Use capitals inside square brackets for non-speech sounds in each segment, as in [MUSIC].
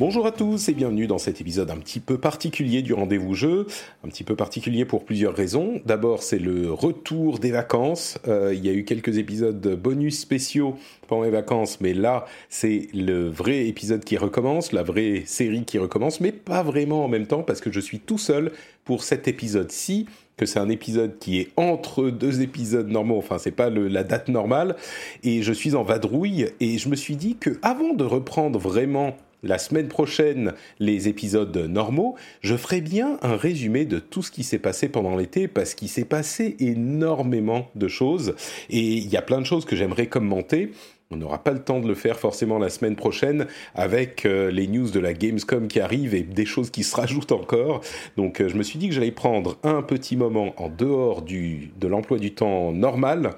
Bonjour à tous et bienvenue dans cet épisode un petit peu particulier du rendez-vous jeu, un petit peu particulier pour plusieurs raisons. D'abord c'est le retour des vacances, euh, il y a eu quelques épisodes bonus spéciaux pendant les vacances, mais là c'est le vrai épisode qui recommence, la vraie série qui recommence, mais pas vraiment en même temps parce que je suis tout seul pour cet épisode-ci que c'est un épisode qui est entre deux épisodes normaux, enfin c'est pas la date normale, et je suis en vadrouille, et je me suis dit que avant de reprendre vraiment la semaine prochaine les épisodes normaux, je ferai bien un résumé de tout ce qui s'est passé pendant l'été parce qu'il s'est passé énormément de choses et il y a plein de choses que j'aimerais commenter. On n'aura pas le temps de le faire forcément la semaine prochaine avec euh, les news de la Gamescom qui arrivent et des choses qui se rajoutent encore. Donc euh, je me suis dit que j'allais prendre un petit moment en dehors du, de l'emploi du temps normal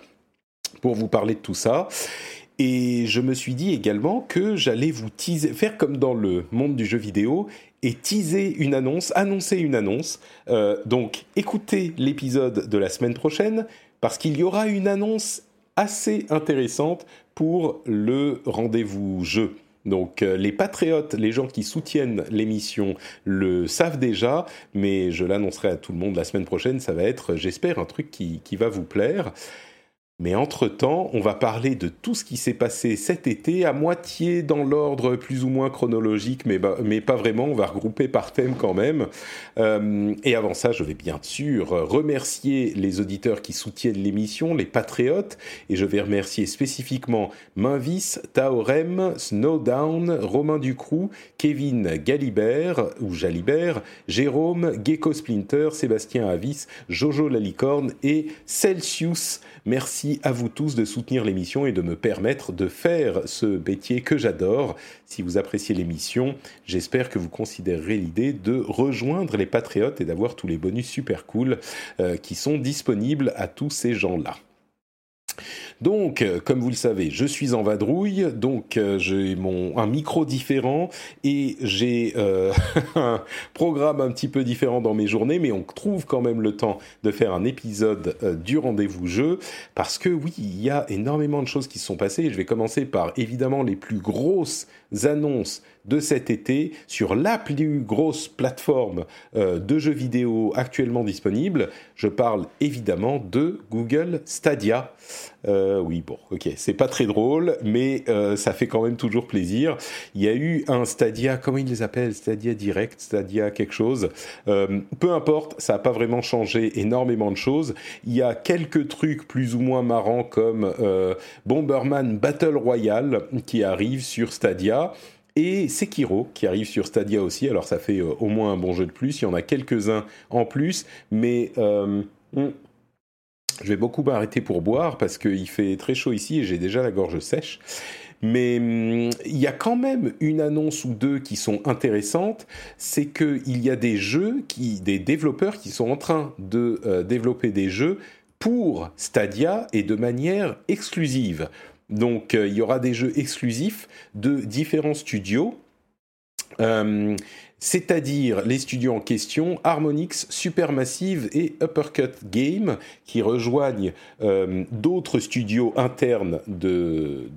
pour vous parler de tout ça. Et je me suis dit également que j'allais vous teaser, faire comme dans le monde du jeu vidéo et teaser une annonce, annoncer une annonce. Euh, donc écoutez l'épisode de la semaine prochaine parce qu'il y aura une annonce assez intéressante pour le rendez-vous jeu. Donc euh, les patriotes, les gens qui soutiennent l'émission le savent déjà, mais je l'annoncerai à tout le monde la semaine prochaine. Ça va être, j'espère, un truc qui, qui va vous plaire. Mais entre-temps, on va parler de tout ce qui s'est passé cet été, à moitié dans l'ordre plus ou moins chronologique, mais, bah, pas vraiment, on va regrouper par thème quand même. Euh, et avant ça, je vais bien sûr remercier les auditeurs qui soutiennent l'émission, les patriotes, et je vais remercier spécifiquement Minvis, Taorem, Snowdown, Romain Ducroux, Kevin Galibert, ou Jalibert, Jérôme, Gecko Splinter, Sébastien Avis, Jojo la licorne et Celsius. Merci à vous tous de soutenir l'émission et de me permettre de faire ce métier que j'adore. Si vous appréciez l'émission, j'espère que vous considérerez l'idée de rejoindre les Patriotes et d'avoir tous les bonus super cool euh, qui sont disponibles à tous ces gens-là. Donc, euh, comme vous le savez, je suis en vadrouille, donc euh, j'ai mon un micro différent et j'ai euh, [LAUGHS] un programme un petit peu différent dans mes journées, mais on trouve quand même le temps de faire un épisode du rendez-vous jeu parce que oui, il y a énormément de choses qui se sont passées. Je vais commencer par évidemment les plus grosses annonces de cet été sur la plus grosse plateforme euh, de jeux vidéo actuellement disponible. Je parle évidemment de Google Stadia. Euh, oui, bon, ok, c'est pas très drôle, mais euh, ça fait quand même toujours plaisir. Il y a eu un Stadia, comment ils les appellent? Stadia Direct, Stadia quelque chose. Peu importe, ça n'a pas vraiment changé énormément de choses. Il y a quelques trucs plus ou moins marrants comme Bomberman Battle Royale qui arrive sur Stadia et Sekiro qui arrive sur Stadia aussi. Alors ça fait euh, au moins un bon jeu de plus. Il y en a quelques-uns en plus, mais euh, hmm, je vais beaucoup m'arrêter pour boire parce qu'il fait très chaud ici et j'ai déjà la gorge sèche. Mais hum, il y a quand même une annonce ou deux qui sont intéressantes, c'est qu'il y a des jeux, qui, des développeurs qui sont en train de euh, développer des jeux pour Stadia et de manière exclusive. Donc euh, il y aura des jeux exclusifs de différents studios. Euh, c'est-à-dire les studios en question, Harmonix, Supermassive et Uppercut Game, qui rejoignent euh, d'autres studios internes de,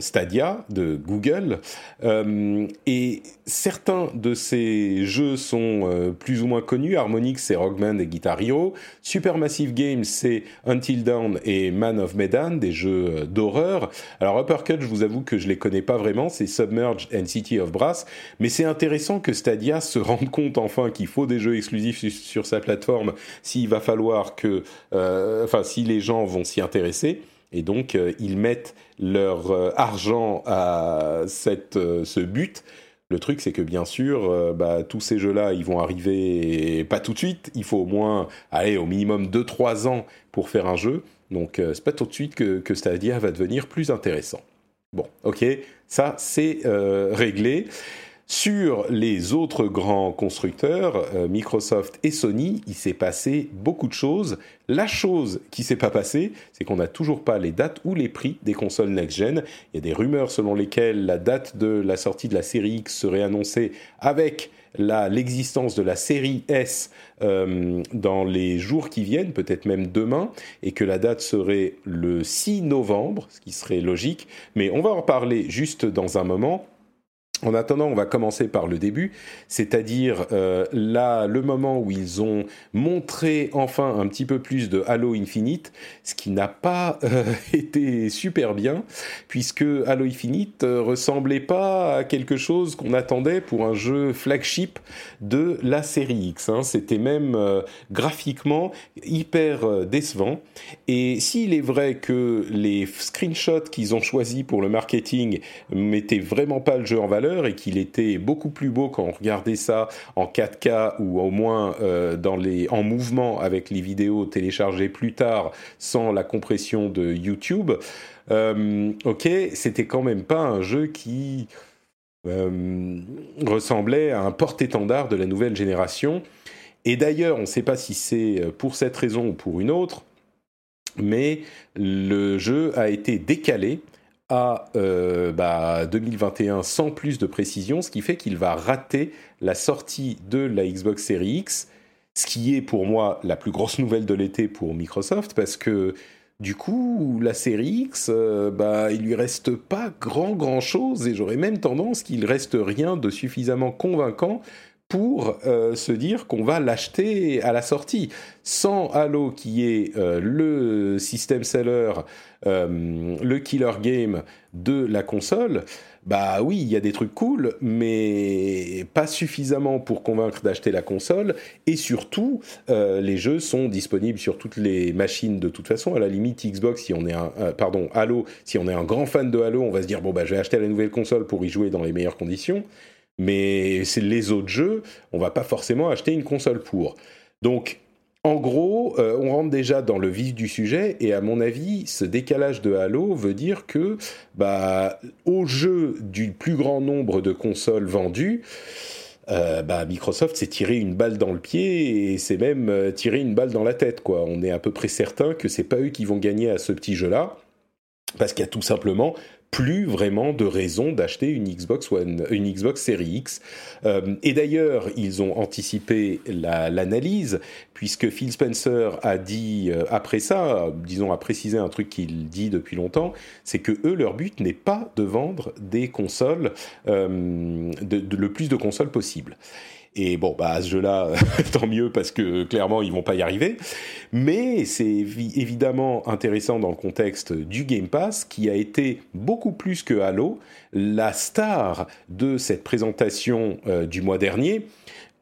Stadia de Google. Euh, et certains de ces jeux sont euh, plus ou moins connus. Harmonix, c'est Rockman et Guitar Hero. Supermassive Games, c'est Until Dawn et Man of Medan, des jeux d'horreur. Alors Uppercut, je vous avoue que je les connais pas vraiment. C'est Submerge and City of Brass. Mais c'est intéressant que Stadia se rende compte enfin qu'il faut des jeux exclusifs sur, sa plateforme s'il va falloir que... Enfin, si les gens vont s'y intéresser. Et donc, euh, ils mettent leur euh, argent à cette, euh, ce but Le truc, c'est que bien sûr, bah, tous ces jeux-là, ils vont arriver pas tout de suite. Il faut au moins, aller au minimum 2-3 ans pour faire un jeu. Donc, c'est pas tout de suite que, que Stadia va devenir plus intéressant. Bon, ok, ça c'est réglé. Sur les autres grands constructeurs, euh, Microsoft et Sony, il s'est passé beaucoup de choses. La chose qui s'est pas passée, c'est qu'on n'a toujours pas les dates ou les prix des consoles next-gen. Il y a des rumeurs selon lesquelles la date de la sortie de la série X serait annoncée avec l'existence de la série S euh, dans les jours qui viennent, peut-être même demain, et que la date serait le 6 novembre, ce qui serait logique. Mais on va en parler juste dans un moment. En attendant, on va commencer par le début, c'est-à-dire euh, là le moment où ils ont montré enfin un petit peu plus de Halo Infinite, ce qui n'a pas [LAUGHS] euh, été super bien, puisque Halo Infinite euh, ressemblait pas à quelque chose qu'on attendait pour un jeu flagship de la série X. Hein. C'était même graphiquement hyper décevant. Et s'il est vrai que les screenshots qu'ils ont choisis pour le marketing mettaient vraiment pas le jeu en valeur, et qu'il était beaucoup plus beau quand on regardait ça en 4K ou au moins euh, dans les, en mouvement avec les vidéos téléchargées plus tard sans la compression de YouTube. Euh, ok, c'était quand même pas un jeu qui euh, ressemblait à un porte-étendard de la nouvelle génération. Et d'ailleurs, on ne sait pas si c'est pour cette raison ou pour une autre, mais le jeu a été décalé à 2021 euh, bah, sans plus de précision, ce qui fait qu'il va rater la sortie de la Xbox Series X, ce qui est pour moi la plus grosse nouvelle de l'été pour Microsoft, parce que du coup, la série X, euh, bah, il lui reste pas grand grand chose, et j'aurais même tendance qu'il reste rien de suffisamment convaincant pour euh, se dire qu'on va l'acheter à la sortie. Sans Halo qui est euh, le système seller, euh, le killer game de la console, bah oui, il y a des trucs cool, mais pas suffisamment pour convaincre d'acheter la console. Et surtout, les jeux sont disponibles sur toutes les machines de toute façon. À la limite, Xbox, si on est un, pardon, Halo, si on est un grand fan de Halo, on va se dire bon bah je vais acheter la nouvelle console pour y jouer dans les meilleures conditions mais c'est les autres jeux, on va pas forcément acheter une console pour. Donc, en gros, euh, on rentre déjà dans le vif du sujet, et à mon avis, ce décalage de Halo veut dire que, bah, au jeu du plus grand nombre de consoles vendues, euh, bah, Microsoft s'est tiré une balle dans le pied et c'est même euh, tiré une balle dans la tête. Quoi. On est à peu près certain que c'est pas eux qui vont gagner à ce petit jeu-là, parce qu'il y a tout simplement plus vraiment de raison d'acheter une Xbox One, une Xbox Series X. Euh, et d'ailleurs, ils ont anticipé l'analyse puisque Phil Spencer a dit euh, après ça, disons a précisé un truc qu'il dit depuis longtemps, c'est que eux leur but n'est pas de vendre des consoles, euh, le plus de consoles possible. Et bon, bah, à ce jeu-là, [LAUGHS] tant mieux parce que clairement, ils vont pas y arriver. Mais c'est évidemment intéressant dans le contexte du Game Pass, qui a été beaucoup plus que Halo, la star de cette présentation euh, du mois dernier,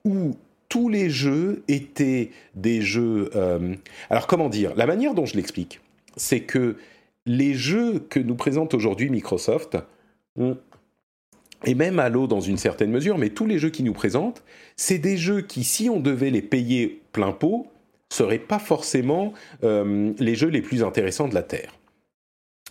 où tous les jeux étaient des jeux. Euh, alors, comment dire? La manière dont je l'explique, c'est que les jeux que nous présente aujourd'hui Microsoft, et même Halo dans une certaine mesure, mais tous les jeux qui nous présentent, c'est des jeux qui, si on devait les payer plein pot, seraient pas forcément euh, les jeux les plus intéressants de la Terre.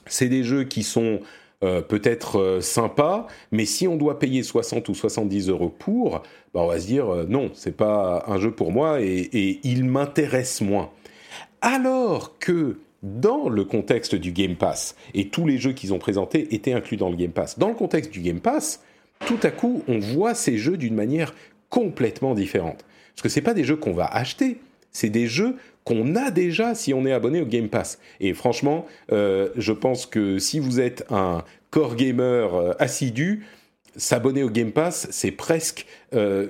C'est des jeux qui sont euh, peut-être euh, sympas, mais si on doit payer 60 ou 70 euros pour, bah on va se dire non, c'est pas un jeu pour moi et, et il m'intéresse moins. Alors que dans le contexte du Game Pass, et tous les jeux qu'ils ont présentés étaient inclus dans le Game Pass, dans le contexte du Game Pass, tout à coup, on voit ces jeux d'une manière complètement différente. Parce que ce pas des jeux qu'on va acheter, c'est des jeux qu'on a déjà si on est abonné au Game Pass. Et franchement, euh, je pense que si vous êtes un core gamer euh, assidu, s'abonner au Game Pass, c'est presque euh,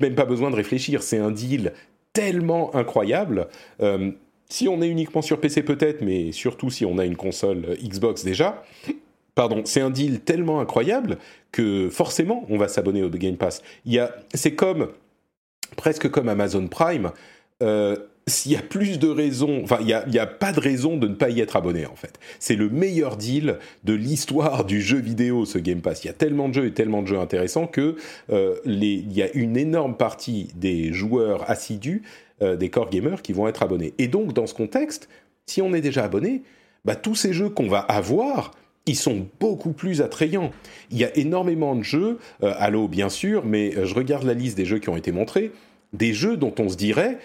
même pas besoin de réfléchir. C'est un deal tellement incroyable. Si on est uniquement sur PC peut-être, mais surtout si on a une console Xbox déjà, pardon, c'est un deal tellement incroyable que forcément on va s'abonner au Game Pass. c'est comme presque comme Amazon Prime. Euh, s'il y a plus de raisons, enfin, il n'y a, pas de raison de ne pas y être abonné, en fait. C'est le meilleur deal de l'histoire du jeu vidéo, ce Game Pass. Il y a tellement de jeux et tellement de jeux intéressants que euh, il y a une énorme partie des joueurs assidus, euh, des core gamers, qui vont être abonnés. Et donc, dans ce contexte, si on est déjà abonné, bah, tous ces jeux qu'on va avoir, ils sont beaucoup plus attrayants. Il y a énormément de jeux, euh, Halo bien sûr, mais euh, je regarde la liste des jeux qui ont été montrés, des jeux dont on se dirait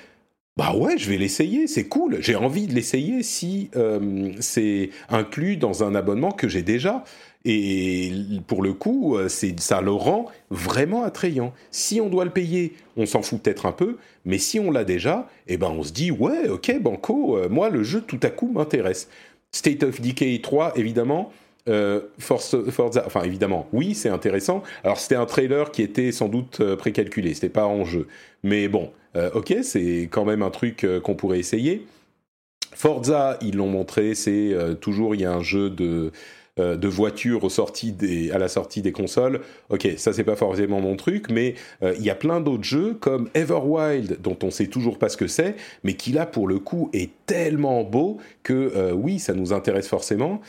bah ouais, je vais l'essayer, c'est cool, j'ai envie de l'essayer si euh, c'est inclus dans un abonnement que j'ai déjà. Et pour le coup, euh, ça le rend vraiment attrayant. Si on doit le payer, on s'en fout peut-être un peu, mais si on l'a déjà, eh ben on se dit ouais, ok, banco, euh, moi le jeu tout à coup m'intéresse. State of Decay 3, évidemment, Force, Forza, enfin évidemment, oui, c'est intéressant. Alors c'était un trailer qui était sans doute précalculé, c'était pas en jeu, mais bon, euh, ok, c'est quand même un truc euh, qu'on pourrait essayer. Forza, ils l'ont montré, c'est euh, toujours il y a un jeu de de voitures au des, à la sortie des consoles. Ok, ça c'est pas forcément mon truc, mais il y a plein d'autres jeux comme Everwild dont on sait toujours pas ce que c'est, mais qui là pour le coup est tellement beau que oui, ça nous intéresse forcément.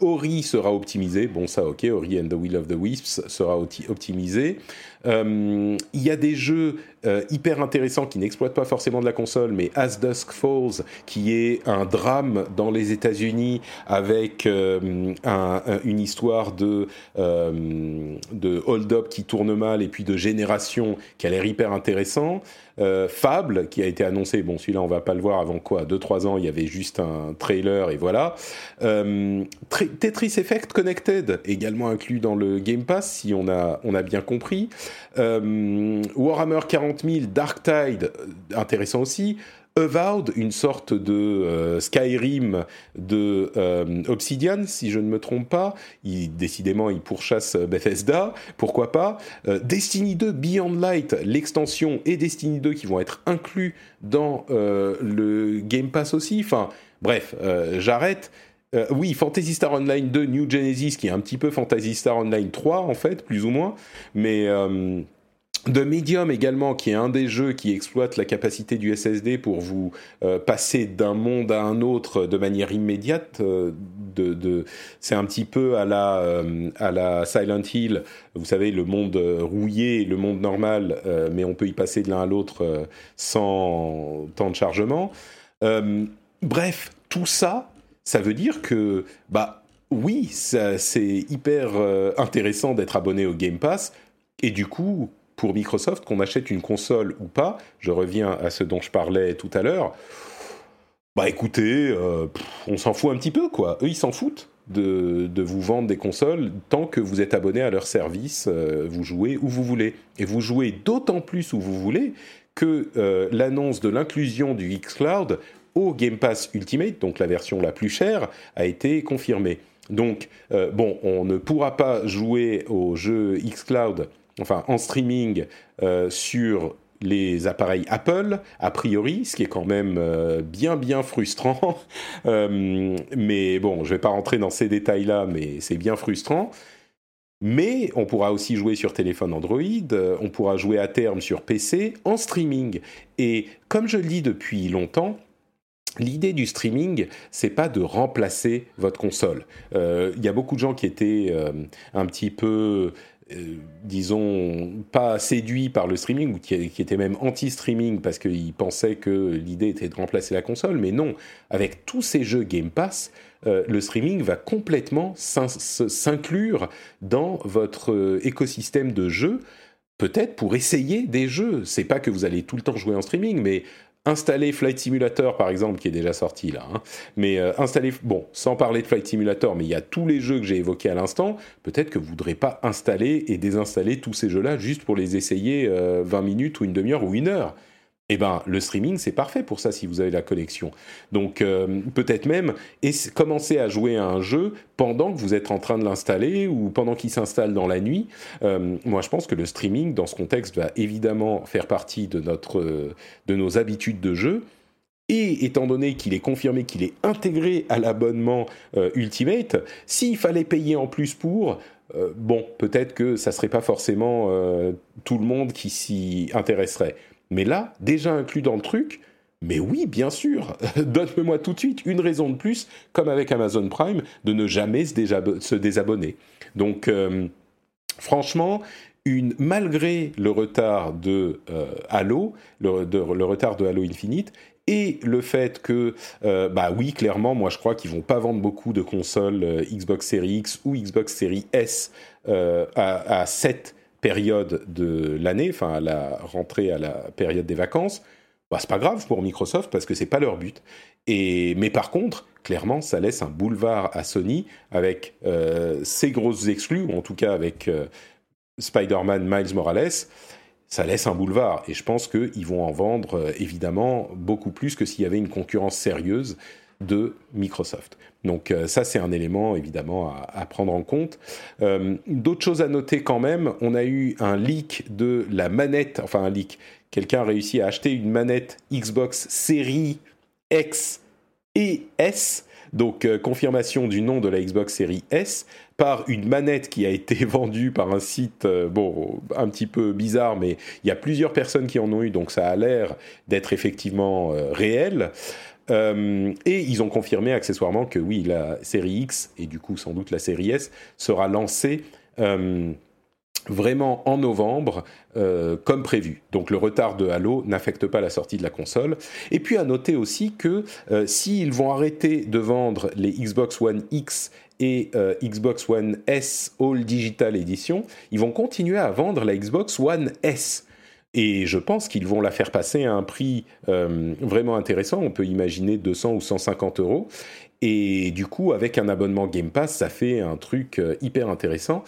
Ori sera optimisé, bon ça ok, Ori and the Will of the Wisps sera optimisé. Euh, il y a des jeux euh, hyper intéressants qui n'exploitent pas forcément de la console, mais As Dusk Falls, qui est un drame dans les États-Unis avec euh, un, un, une histoire de, euh, de hold-up qui tourne mal et puis de génération qui a l'air hyper intéressant. Fable, qui a été annoncé, bon celui-là on va pas le voir avant quoi, 2-3 ans, il y avait juste un trailer et voilà. Tetris Effect Connected, également inclus dans le Game Pass, si on a, on a bien compris. Warhammer 40 000, Dark Tide, intéressant aussi. Avowed, une sorte de euh, Skyrim de euh, Obsidian, si je ne me trompe pas. Il, décidément, il pourchasse Bethesda, pourquoi pas? Euh, Destiny 2 Beyond Light, l'extension et Destiny 2 qui vont être inclus dans euh, le Game Pass aussi. Enfin, bref, euh, j'arrête. Euh, oui, Fantasy Star Online 2 New Genesis, qui est un petit peu Fantasy Star Online 3, en fait, plus ou moins. Mais de Medium également, qui est un des jeux qui exploite la capacité du SSD pour vous euh, passer d'un monde à un autre de manière immédiate. Euh, c'est un petit peu à la, euh, à la Silent Hill, vous savez, le monde rouillé, le monde normal, mais on peut y passer de l'un à l'autre sans temps de chargement. bref, tout ça, ça veut dire que, bah oui, c'est hyper intéressant d'être abonné au Game Pass, et du coup, pour Microsoft, qu'on achète une console ou pas, je reviens à ce dont je parlais tout à l'heure, bah écoutez, euh, on s'en fout un petit peu, quoi. Eux, ils s'en foutent de, de, vous vendre des consoles tant que vous êtes abonné à leur service, euh, vous jouez où vous voulez. Et vous jouez d'autant plus où vous voulez que euh, l'annonce de l'inclusion du xCloud au Game Pass Ultimate, donc la version la plus chère, a été confirmée. Donc, bon, on ne pourra pas jouer au jeu xCloud enfin en streaming euh, sur les appareils Apple, a priori, ce qui est quand même euh, bien bien frustrant. [LAUGHS] euh, mais bon, je vais pas rentrer dans ces détails-là, mais c'est bien frustrant. Mais on pourra aussi jouer sur téléphone Android, on pourra jouer à terme sur PC en streaming. Et comme je le dis depuis longtemps, L'idée du streaming, c'est pas de remplacer votre console. Il y a beaucoup de gens qui étaient un petit peu euh, disons, pas séduits par le streaming, ou qui, qui étaient même anti-streaming parce qu'ils pensaient que l'idée était de remplacer la console, mais non, avec tous ces jeux Game Pass, euh, le streaming va complètement s'inclure dans votre euh, écosystème de jeux, peut-être pour essayer des jeux. C'est pas que vous allez tout le temps jouer en streaming, mais installer Flight Simulator par exemple qui est déjà sorti là hein. mais euh, installer bon sans parler de Flight Simulator mais il y a tous les jeux que j'ai évoqués à l'instant peut-être que vous voudrez pas installer et désinstaller tous ces jeux là juste pour les essayer euh, 20 minutes ou une demi-heure ou une heure eh ben, le streaming, c'est parfait pour ça si vous avez la connexion. Donc, euh, peut-être même commencer à jouer à un jeu pendant que vous êtes en train de l'installer ou pendant qu'il s'installe dans la nuit. Euh, moi, je pense que le streaming, dans ce contexte, va évidemment faire partie de, notre, euh, de nos habitudes de jeu. Et étant donné qu'il est confirmé qu'il est intégré à l'abonnement Ultimate, s'il fallait payer en plus pour, bon, peut-être que ça serait pas forcément tout le monde qui s'y intéresserait. Mais là, déjà inclus dans le truc, mais oui, bien sûr, [LAUGHS] donne-moi tout de suite une raison de plus, comme avec Amazon Prime, de ne jamais se, désabonner. Donc, euh, franchement, malgré le retard de euh, Halo, le, retard de Halo Infinite, et le fait que, euh, bah oui, clairement, moi je crois qu'ils vont pas vendre beaucoup de consoles Xbox Series X ou Xbox Series S à, à, cette période de l'année, enfin à la rentrée à la période des vacances bah, c'est pas grave pour Microsoft parce que c'est pas leur but. Et, mais par contre, clairement, ça laisse un boulevard à Sony avec euh, ses grosses exclus, ou en tout cas avec euh, Spider-Man Miles Morales. Ça laisse un boulevard. Et je pense qu'ils vont en vendre euh, évidemment beaucoup plus que s'il y avait une concurrence sérieuse de Microsoft. Donc ça, c'est un élément évidemment à, prendre en compte. D'autres choses à noter quand même, on a eu un leak de la manette, enfin un leak, quelqu'un a réussi à acheter une manette Xbox Series X et S, donc euh, confirmation du nom de la Xbox Series S, par une manette qui a été [LAUGHS] vendue par un site, euh, bon, un petit peu bizarre, mais il y a plusieurs personnes qui en ont eu, donc ça a l'air d'être effectivement euh, réel. Et ils ont confirmé accessoirement que oui, la série X, et du coup sans doute la série S, sera lancée vraiment en novembre, euh, comme prévu. Donc le retard de Halo n'affecte pas la sortie de la console. Et puis à noter aussi que euh, s'ils vont arrêter de vendre les Xbox One X et euh, Xbox One S All Digital Edition, ils vont continuer à vendre la Xbox One S. Et je pense qu'ils vont la faire passer à un prix vraiment intéressant. On peut imaginer 200 ou 150 euros. Et du coup, avec un abonnement Game Pass, ça fait un truc hyper intéressant.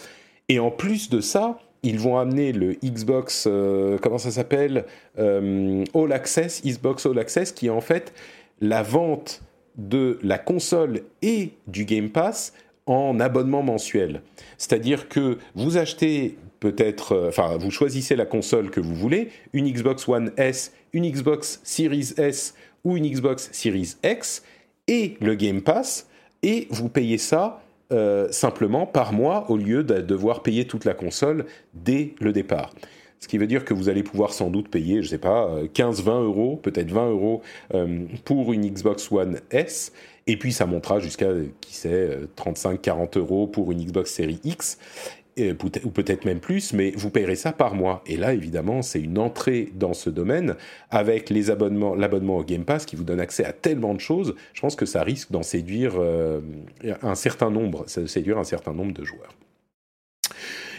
Et en plus de ça, ils vont amener le Xbox, euh, comment ça s'appelle euh, All Access, Xbox All Access, qui est en fait la vente de la console et du Game Pass en abonnement mensuel. C'est-à-dire que vous achetez peut-être, euh, enfin, vous choisissez la console que vous voulez, une Xbox One S, une Xbox Series S ou une Xbox Series X, et le Game Pass, et vous payez ça euh, simplement par mois au lieu de devoir payer toute la console dès le départ. Ce qui veut dire que vous allez pouvoir sans doute payer, je ne sais pas, 15-20 euh, euros, peut-être 20 euros pour une Xbox One S, et puis ça montera jusqu'à, qui sait, 35-40 euros pour une Xbox Series X ou peut-être même plus, mais vous payerez ça par mois. Et là, évidemment, c'est une entrée dans ce domaine avec l'abonnement au Game Pass qui vous donne accès à tellement de choses. Je pense que ça risque d'en séduire euh, un certain nombre, séduire un certain nombre de joueurs.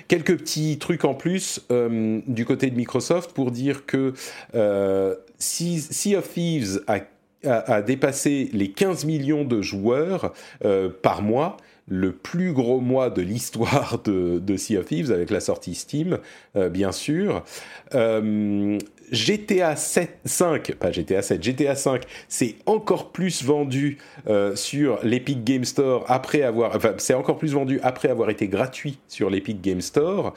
Quelques petits trucs en plus euh, du côté de Microsoft pour dire que euh, sea, of Thieves a, dépassé les 15 millions de joueurs par mois le plus gros mois de l'histoire de, Sea of Thieves avec la sortie Steam, euh, bien sûr. Euh, GTA 7, 5, pas GTA 7, GTA 5, c'est encore plus vendu euh, sur l'Epic Game Store après avoir, plus vendu après avoir été gratuit sur l'Epic Game Store.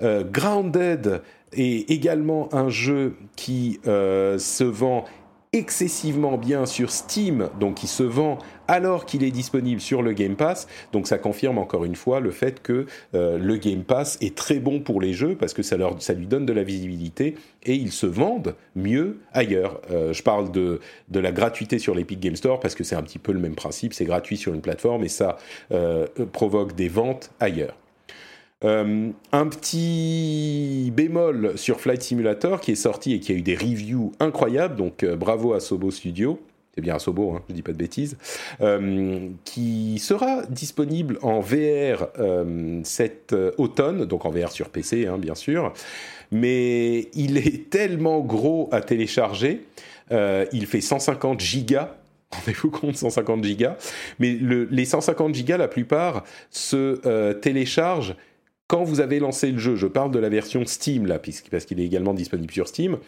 Grounded est également un jeu qui se vend excessivement bien sur Steam, donc il se vend alors qu'il est disponible sur le Game Pass. Donc ça confirme encore une fois le fait que euh, le Game Pass est très bon pour les jeux parce que ça, lui donne de la visibilité et ils se vendent mieux ailleurs. Euh, je parle de, la gratuité sur l'Epic Game Store parce que c'est un petit peu le même principe, c'est gratuit sur une plateforme et ça euh, provoque des ventes ailleurs. Un petit bémol sur Flight Simulator qui est sorti et qui a eu des reviews incroyables, donc bravo à Sobo Studio. C'est bien à Sobo, hein, je dis pas de bêtises, euh, qui sera disponible en VR cet automne, donc en VR sur PC, hein, bien sûr. Mais il est [LAUGHS] tellement gros à télécharger, il fait 150 gigas [LAUGHS] Rendez-vous compte, 150 gigas. Mais les 150 gigas, la plupart, se téléchargent quand vous avez lancé le jeu, je parle de la version Steam là, parce qu'il est également disponible sur Steam.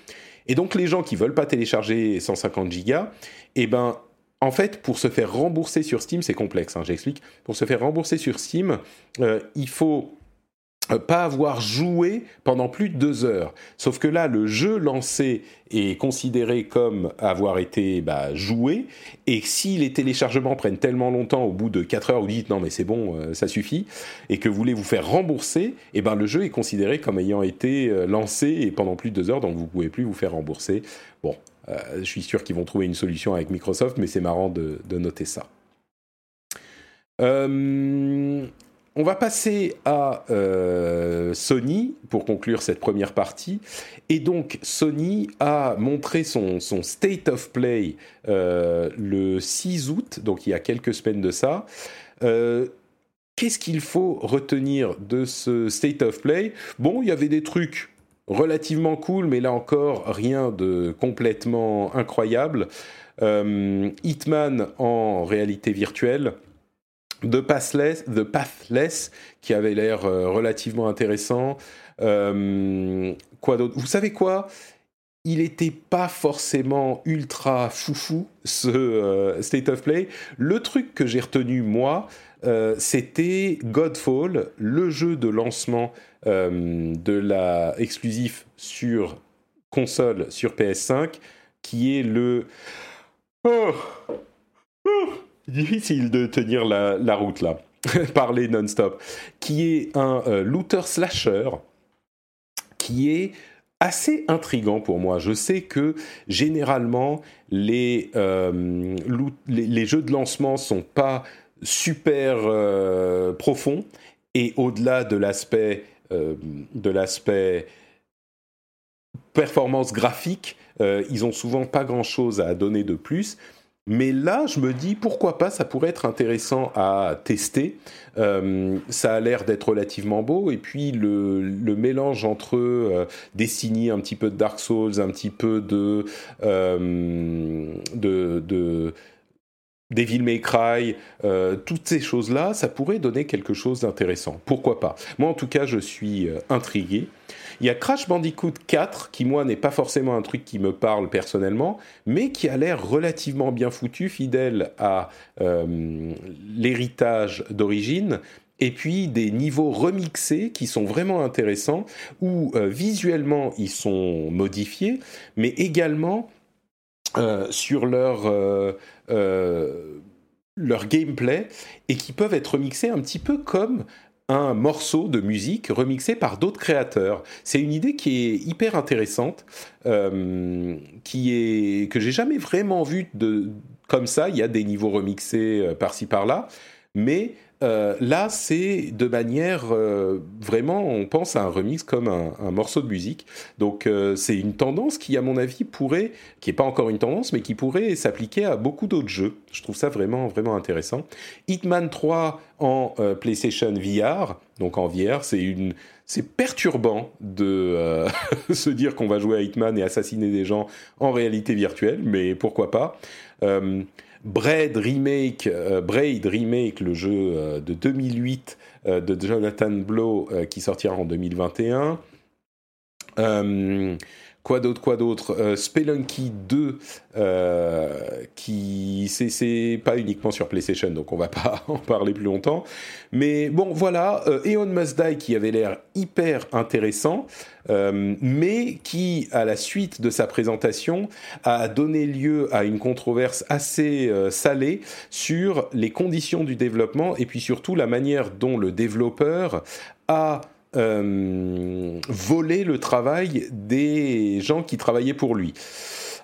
Et donc les gens qui veulent pas télécharger 150 gigas, eh ben en fait, pour se faire rembourser sur Steam, c'est complexe, hein, j'explique. Pour se faire rembourser sur Steam, euh, il faut pas avoir joué pendant plus de deux heures. Sauf que là, le jeu lancé est considéré comme avoir été bah, joué, et si les téléchargements prennent tellement longtemps, au bout de quatre heures, vous dites non mais c'est bon, euh, ça suffit, et que vous voulez vous faire rembourser, et eh ben le jeu est considéré comme ayant été euh, lancé et pendant plus de deux heures, donc vous pouvez plus vous faire rembourser. Bon, je suis sûr qu'ils vont trouver une solution avec Microsoft, mais c'est marrant de, noter ça. Euh, on va passer à euh, Sony pour conclure cette première partie. Et donc, Sony a montré son, State of Play euh, le 6 août, donc il y a quelques semaines de ça. Euh, qu'est-ce qu'il faut retenir de ce State of Play? Bon, il y avait des trucs relativement cool, mais là encore, rien de complètement incroyable. Hitman en réalité virtuelle The Pathless, The Pathless qui avait l'air euh, relativement intéressant. Euh, quoi d'autre? Vous savez quoi? Il n'était pas forcément ultra foufou ce euh, State of Play. Le truc que j'ai retenu moi, c'était Godfall, le jeu de lancement de la exclusif sur console sur PS5, qui est le oh, oh [LAUGHS] difficile de tenir la, route là, [LAUGHS] parler non-stop, qui est un euh, looter slasher qui est assez intrigant pour moi. Je sais que généralement les, euh, les, jeux de lancement sont pas super euh, profonds et au-delà de l'aspect de l'aspect performance graphique, ils ont souvent pas grand-chose à donner de plus. Mais là, je me dis pourquoi pas, ça pourrait être intéressant à tester. Euh, ça a l'air d'être relativement beau, et puis le, mélange entre euh, un petit peu de Dark Souls, un petit peu de, euh, de, Devil May Cry, toutes ces choses-là, ça pourrait donner quelque chose d'intéressant. Pourquoi pas? Moi, en tout cas, je suis intrigué. Il y a Crash Bandicoot 4, qui moi n'est pas forcément un truc qui me parle personnellement, mais qui a l'air relativement bien foutu, fidèle à euh, l'héritage d'origine, et puis des niveaux remixés qui sont vraiment intéressants, où euh, visuellement ils sont modifiés, mais également euh, sur leur, leur gameplay, et qui peuvent être remixés un petit peu comme un morceau de musique remixé par d'autres créateurs. C'est une idée qui est hyper intéressante, euh, qui est que j'ai jamais vraiment vue de comme ça. Il y a des niveaux remixés euh, par-ci par-là, mais euh, là, c'est de manière euh, vraiment, on pense à un remix comme un, morceau de musique. Donc, euh, c'est une tendance qui, à mon avis, pourrait, qui n'est pas encore une tendance, mais qui pourrait s'appliquer à beaucoup d'autres jeux. Je trouve ça vraiment, vraiment intéressant. Hitman 3 en PlayStation VR, donc en VR, c'est une, c'est perturbant de [LAUGHS] se dire qu'on va jouer à Hitman et assassiner des gens en réalité virtuelle, mais pourquoi pas. Braid Remake, euh, Braid Remake, le jeu euh, de 2008 euh, de Jonathan Blow qui sortira en 2021. Quoi d'autre, quoi d'autre euh, Spelunky 2, euh, qui c'est pas uniquement sur PlayStation, donc on va pas [LAUGHS] en parler plus longtemps. Mais bon, voilà, euh, Eon Must Die qui avait l'air hyper intéressant, mais qui, à la suite de sa présentation, a donné lieu à une controverse assez salée sur les conditions du développement et puis surtout la manière dont le développeur a euh, voler le travail des gens qui travaillaient pour lui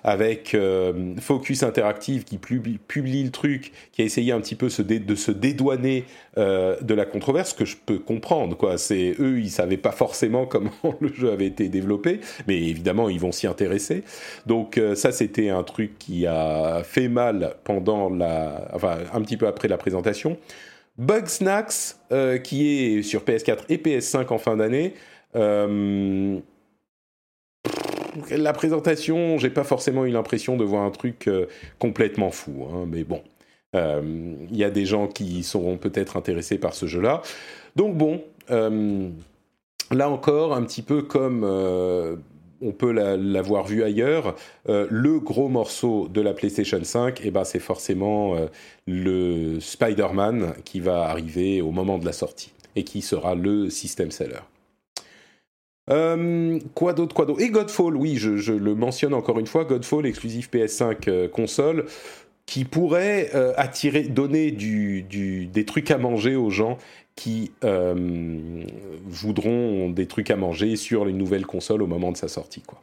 avec euh, Focus Interactive qui publie, le truc, qui a essayé un petit peu de se dédouaner euh, de la controverse, que je peux comprendre. Quoi. Eux, ils savaient pas forcément [LAUGHS] comment le jeu avait été développé, mais évidemment, ils vont s'y intéresser. Donc ça, c'était un truc qui a fait mal pendant la, enfin un petit peu après la présentation. Bugsnax, euh, qui est sur PS4 et PS5 en fin d'année. Euh, la présentation, j'ai pas forcément eu l'impression de voir un truc euh, complètement fou, hein, mais bon, il y a des gens qui seront peut-être intéressés par ce jeu-là. Donc bon, là encore, un petit peu comme on peut l'avoir vu ailleurs. Euh, le gros morceau de la PlayStation 5, eh ben, c'est forcément euh, le Spider-Man qui va arriver au moment de la sortie et qui sera le system seller. quoi d'autre, quoi d'autre? Et Godfall, oui, je, le mentionne encore une fois, Godfall exclusif PS5 console, qui pourrait attirer, donner des trucs à manger aux gens qui voudront des trucs à manger sur les nouvelles consoles au moment de sa sortie, quoi.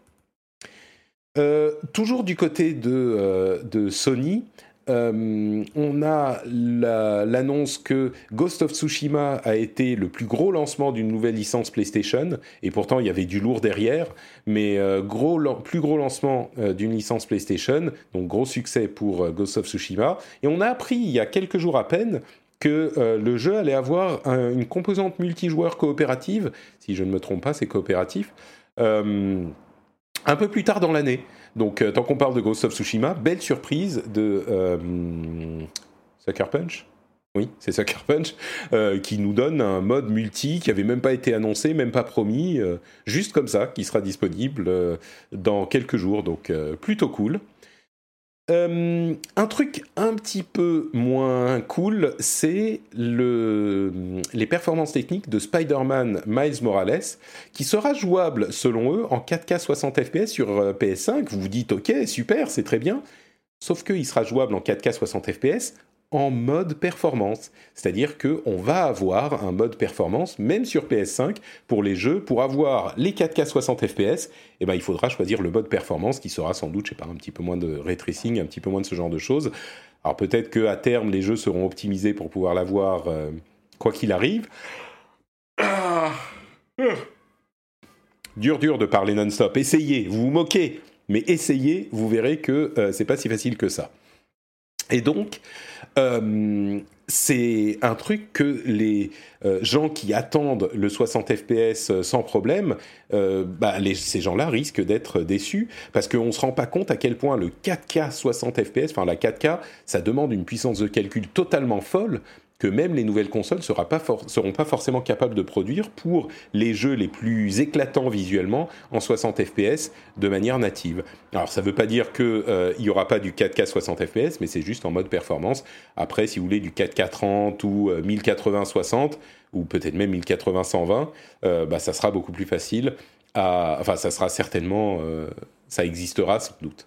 Euh, toujours du côté de, euh, Sony, euh, on a l'annonce que Ghost of Tsushima a été le plus gros lancement d'une nouvelle licence PlayStation, et pourtant il y avait du lourd derrière, mais gros, plus gros lancement d'une licence PlayStation, donc gros succès pour Ghost of Tsushima. Et on a appris il y a quelques jours à peine que le jeu allait avoir une composante multijoueur coopérative, si je ne me trompe pas, c'est coopératif un peu plus tard dans l'année. Donc, euh, tant qu'on parle de Ghost of Tsushima, belle surprise de euh, Sucker Punch. Oui, c'est Sucker Punch euh, qui nous donne un mode multi qui avait même pas été annoncé, même pas promis, juste comme ça, qui sera disponible dans quelques jours. Donc, plutôt cool. Euh, un truc un petit peu moins cool, c'est le, les performances techniques de Spider-Man Miles Morales, qui sera jouable, selon eux, en 4K 60 FPS sur euh, PS5. Vous vous dites, ok, super, c'est très bien. Sauf qu'il sera jouable en 4K 60 FPS en mode performance. C'est-à-dire qu'on va avoir un mode performance, même sur PS5, pour les jeux. Pour avoir les 4K 60 FPS, eh ben, il faudra choisir le mode performance qui sera sans doute, je sais pas, un petit peu moins de ray un petit peu moins de ce genre de choses. Alors peut-être qu'à terme, les jeux seront optimisés pour pouvoir l'avoir euh, quoi qu'il arrive. Ah. Dur, dur de parler non-stop. Essayez, vous vous moquez, mais essayez, vous verrez que euh, c'est pas si facile que ça. Et donc, euh, c'est un truc que les euh, gens qui attendent le 60 FPS euh, sans problème, bah, ces gens-là risquent d'être déçus parce qu'on ne se rend pas compte à quel point le 4K 60 FPS, enfin la 4K, ça demande une puissance de calcul totalement folle que même les nouvelles consoles ne seront pas forcément capables de produire pour les jeux les plus éclatants visuellement en 60 fps de manière native. Alors ça ne veut pas dire qu'il euh, n'y aura pas du 4K 60 fps, mais c'est juste en mode performance. Après, si vous voulez du 4K 30 ou 1080-60, euh, ou peut-être même 1080-120, euh, bah, ça sera beaucoup plus facile. Enfin, ça sera certainement... ça existera sans doute.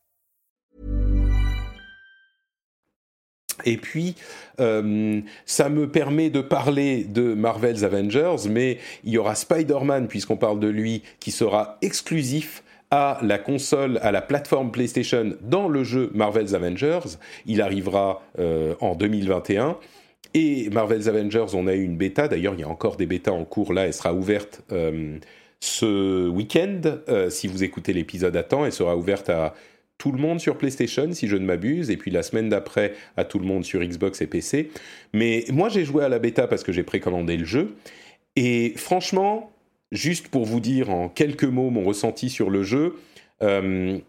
Et puis, euh, ça me permet de parler de Marvel's Avengers, mais il y aura Spider-Man, puisqu'on parle de lui, qui sera exclusif à la console, à la plateforme PlayStation dans le jeu Marvel's Avengers. Il arrivera euh, en 2021. Et Marvel's Avengers, on a eu une bêta. D'ailleurs, il y a encore des bêtas en cours là. Elle sera ouverte euh, ce week-end. si vous écoutez l'épisode à temps, elle sera ouverte à tout le monde sur PlayStation, si je ne m'abuse, et puis la semaine d'après à tout le monde sur Xbox et PC. Mais moi, j'ai joué à la bêta parce que j'ai précommandé le jeu. Et franchement, juste pour vous dire en quelques mots mon ressenti sur le jeu, euh,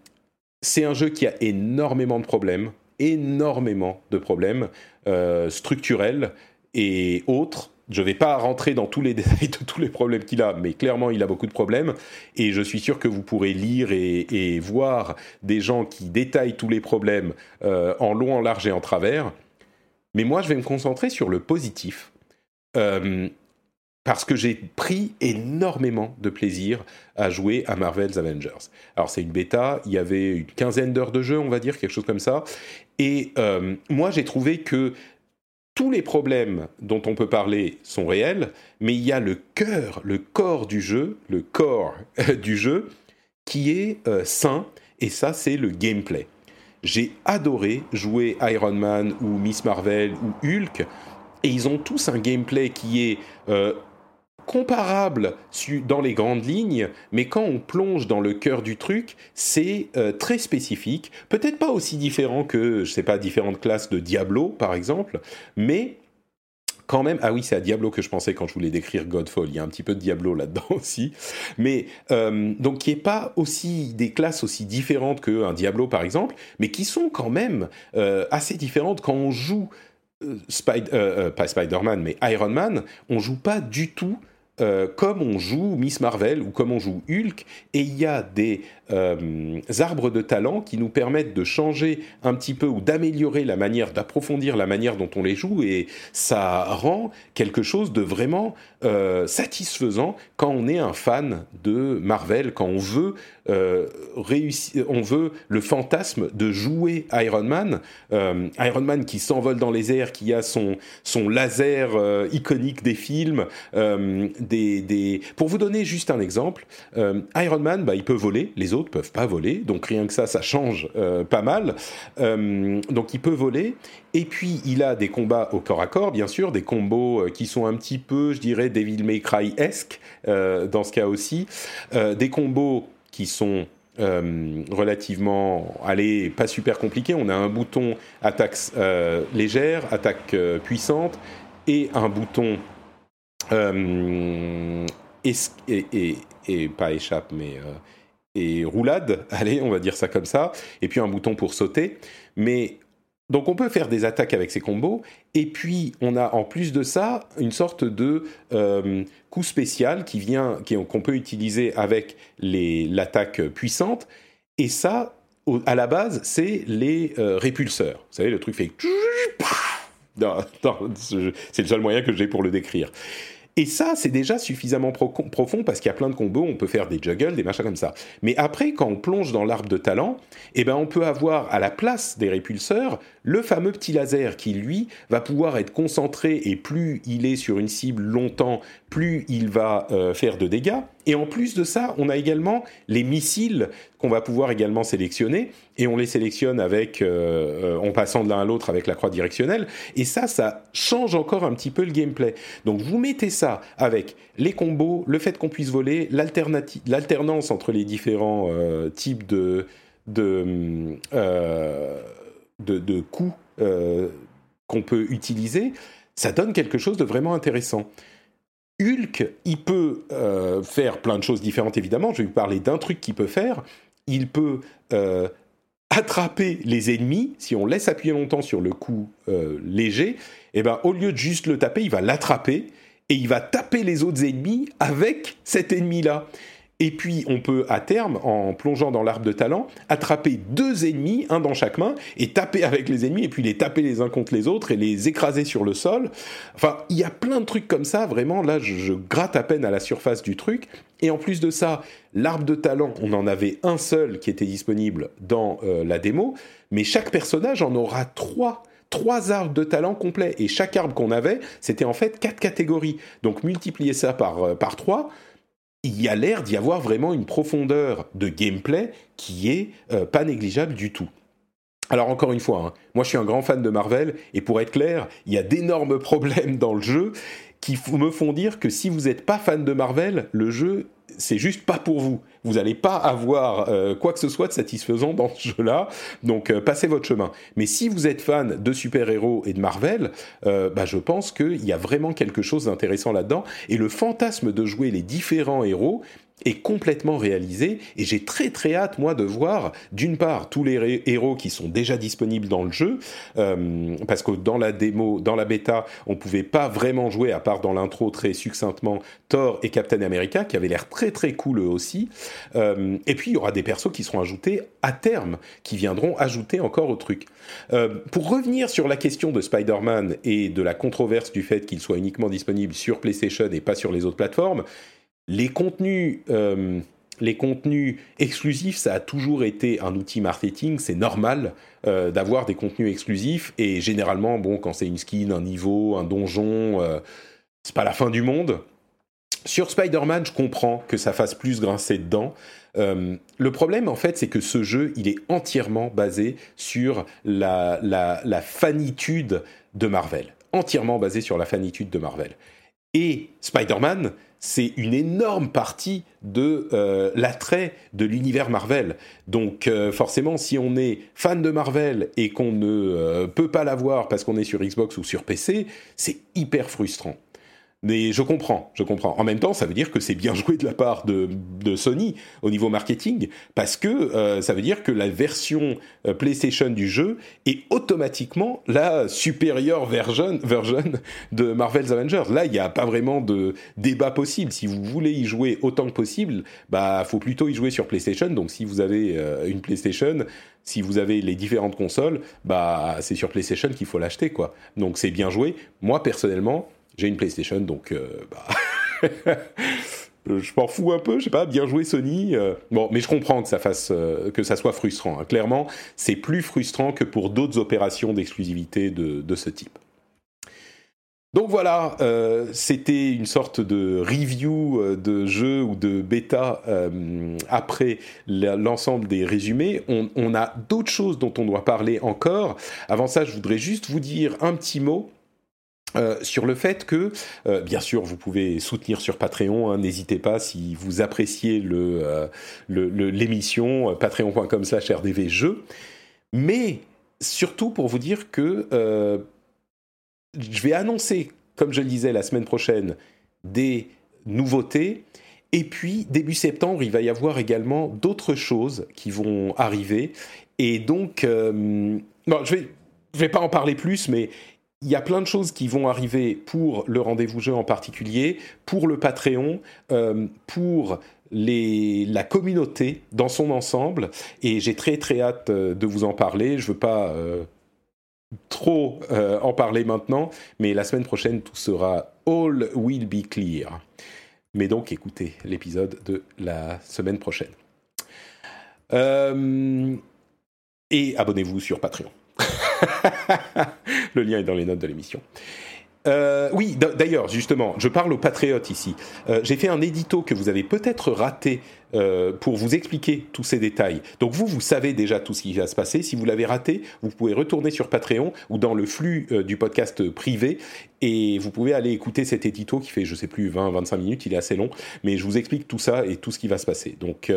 c'est un jeu qui a énormément de problèmes, énormément de problèmes euh, structurels et autres je ne vais pas rentrer dans tous les [LAUGHS] détails de tous les problèmes qu'il a, mais clairement, il a beaucoup de problèmes. Et je suis sûr que vous pourrez lire et, voir des gens qui détaillent tous les problèmes euh, en long, en large et en travers. Mais moi, je vais me concentrer sur le positif. Euh, parce que j'ai pris énormément de plaisir à jouer à Marvel's Avengers. Alors c'est une bêta, il y avait une quinzaine d'heures de jeu, on va dire, quelque chose comme ça. Et euh, moi j'ai trouvé que tous les problèmes dont on peut parler sont réels, mais il y a le cœur, le corps du jeu, le corps du jeu, qui est sain, et ça, c'est le gameplay. J'ai adoré jouer Iron Man ou Miss Marvel ou Hulk, et ils ont tous un gameplay qui est comparable dans les grandes lignes, mais quand on plonge dans le cœur du truc, c'est euh, très spécifique. Peut-être pas aussi différent que, je sais pas, différentes classes de Diablo, par exemple, mais quand même, ah oui, c'est à Diablo que je pensais quand je voulais décrire Godfall. Il y a un petit peu de Diablo là-dedans [LAUGHS] aussi, mais euh, donc qui est pas aussi des classes aussi différentes qu'un Diablo par exemple, mais qui sont quand même euh, assez différentes quand on joue. pas Spider-Man, mais Iron Man, on joue pas du tout euh, comme on joue Miss Marvel ou comme on joue Hulk, et il y a des euh, arbres de talent qui nous permettent de changer un petit peu ou d'améliorer la manière, d'approfondir la manière dont on les joue, et ça rend quelque chose de vraiment euh, satisfaisant quand on est un fan de Marvel, quand on veut euh, réussir, on veut le fantasme de jouer Iron Man, Iron Man qui s'envole dans les airs, qui a son son laser iconique des films, des, des, pour vous donner juste un exemple, Iron Man, bah, il peut voler, les autres peuvent pas voler, donc rien que ça, ça change euh, pas mal. Euh, donc il peut voler, et puis il a des combats au corps à corps, bien sûr, des combos euh, qui sont un petit peu, je dirais, Devil May Cry-esque, dans ce cas aussi, des combos qui sont relativement, allez, pas super compliqués. On a un bouton attaque légère, attaque puissante, et un bouton et, et, pas échappe, mais et roulade, [LAUGHS] allez, on va dire ça comme ça, et puis un bouton pour sauter. Mais donc on peut faire des attaques avec ces combos, et puis on a en plus de ça une sorte de euh, coup spécial qui vient, qu'on peut utiliser avec les, puissante, et ça, à la base, c'est les euh, répulseurs. Vous savez, le truc fait... [LAUGHS] c'est le seul moyen que j'ai pour le décrire. Et ça, c'est déjà suffisamment profond parce qu'il y a plein de combos, on peut faire des juggles, des machins comme ça. Mais après, quand on plonge dans l'arbre de talent, eh ben, on peut avoir à la place des répulseurs le fameux petit laser qui, lui, va pouvoir être concentré et plus il est sur une cible longtemps, plus il va euh, faire de dégâts. Et en plus de ça, on a également les missiles qu'on va pouvoir également sélectionner, et on les sélectionne avec, euh, euh, en passant de l'un à l'autre avec la croix directionnelle, et ça, ça change encore un petit peu le gameplay. Donc vous mettez ça avec les combos, le fait qu'on puisse voler, l'alternance entre les différents types de, de, de, de coups qu'on peut utiliser, ça donne quelque chose de vraiment intéressant. Hulk, il peut euh, faire plein de choses différentes, évidemment. Je vais vous parler d'un truc qu'il peut faire. Il peut euh, attraper les ennemis. Si on laisse appuyer longtemps sur le coup euh, léger, eh ben, au lieu de juste le taper, il va l'attraper et il va taper les autres ennemis avec cet ennemi-là. Et puis, on peut, à terme, en plongeant dans l'arbre de talent, attraper deux ennemis, un dans chaque main, et taper avec les ennemis, et puis les taper les uns contre les autres, et les écraser sur le sol. Enfin, il y a plein de trucs comme ça, vraiment, là, je, gratte à peine à la surface du truc. Et en plus de ça, l'arbre de talent, on en avait un seul qui était disponible dans euh, la démo, mais chaque personnage en aura trois trois arbres de talent complets. Et chaque arbre qu'on avait, c'était en fait quatre catégories. Donc multiplier ça par, euh, par trois, il y a l'air d'y avoir vraiment une profondeur de gameplay qui est euh, pas négligeable du tout. Alors encore une fois, hein, moi je suis un grand fan de Marvel et pour être clair, il y a d'énormes [LAUGHS] problèmes dans le jeu qui me font dire que si vous n'êtes pas fan de Marvel, le jeu c'est juste pas pour vous. Vous n'allez pas avoir euh, quoi que ce soit de satisfaisant dans ce jeu-là, donc euh, passez votre chemin. Mais si vous êtes fan de super-héros et de Marvel, euh, bah, je pense qu'il y a vraiment quelque chose d'intéressant là-dedans. Et le fantasme de jouer les différents héros, est complètement réalisé et j'ai très très hâte moi de voir d'une part tous les héros qui sont déjà disponibles dans le jeu euh, parce que dans la démo, dans la bêta, on pouvait pas vraiment jouer à part dans l'intro très succinctement Thor et Captain America qui avaient l'air très très cool eux aussi. Euh, et puis il y aura des persos qui seront ajoutés à terme, qui viendront ajouter encore au truc. Euh, pour revenir sur la question de Spider-Man et de la controverse du fait qu'il soit uniquement disponible sur PlayStation et pas sur les autres plateformes, les contenus, euh, les contenus exclusifs, ça a toujours été un outil marketing, c'est normal euh, d'avoir des contenus exclusifs, et généralement, bon, quand c'est une skin, un niveau, un donjon, euh, c'est pas la fin du monde. Sur Spider-Man, je comprends que ça fasse plus grincer dedans. Euh, le problème, en fait, c'est que ce jeu, il est entièrement basé sur la, la, la fanitude de Marvel. Entièrement basé sur la fanitude de Marvel. Et Spider-Man, c'est une énorme partie de euh, l'attrait de l'univers Marvel. Donc euh, forcément, si on est fan de Marvel et qu'on ne euh, peut pas l'avoir parce qu'on est sur Xbox ou sur PC, c'est hyper frustrant. Mais je comprends, je comprends. En même temps, ça veut dire que c'est bien [LAUGHS] joué de la part de, Sony au niveau marketing, parce que euh, ça veut dire que la version euh, PlayStation du jeu est automatiquement la supérieure version, version de Marvel's Avengers. Là, il n'y a pas vraiment de débat possible. Si vous voulez y jouer autant que possible, bah, faut plutôt y jouer sur PlayStation. Donc, si vous avez euh, une PlayStation, si vous avez les différentes consoles, bah, c'est sur PlayStation qu'il faut l'acheter, quoi. Donc, c'est bien joué. Moi, personnellement, j'ai une PlayStation, donc euh, bah, [LAUGHS] je m'en fous un peu. Je sais pas, bien joué Sony. Euh. bon, mais je comprends que ça fasse, euh, que ça soit frustrant. Hein. Clairement, c'est plus frustrant que pour d'autres opérations d'exclusivité de, ce type. Donc voilà, euh, c'était une sorte de review de jeu ou de bêta euh, après l'ensemble des résumés. On a d'autres choses dont on doit parler encore. Avant ça, je voudrais juste vous dire un petit mot euh, sur le fait que, euh, bien sûr, vous pouvez soutenir sur Patreon. Hein, N'hésitez pas si vous appréciez le, l'émission le, patreon.com slash rdvjeux. Mais surtout pour vous dire que euh, je vais annoncer, comme je le disais la semaine prochaine, des nouveautés. Et puis, début septembre, il va y avoir également d'autres choses qui vont arriver. Et donc, je je vais pas en parler plus, mais il y a plein de choses qui vont arriver pour le rendez-vous jeu en particulier, pour le Patreon, euh, pour les, la communauté dans son ensemble. Et j'ai très très hâte euh, de vous en parler. Je veux pas euh, trop en parler maintenant, mais la semaine prochaine, tout sera all will be clear. Mais donc, écoutez l'épisode de la semaine prochaine. Et abonnez-vous sur Patreon. [LAUGHS] le lien est dans les notes de l'émission. Euh, oui, d'ailleurs, justement, je parle aux patriotes ici. Euh, J'ai fait un édito que vous avez peut-être raté euh, pour vous expliquer tous ces détails. Donc vous, vous savez déjà tout ce qui va se passer. Si vous l'avez raté, vous pouvez retourner sur Patreon ou dans le flux du podcast privé et vous pouvez aller écouter cet édito qui fait, je sais plus, 20-25 minutes, il est assez long, mais je vous explique tout ça et tout ce qui va se passer. Donc,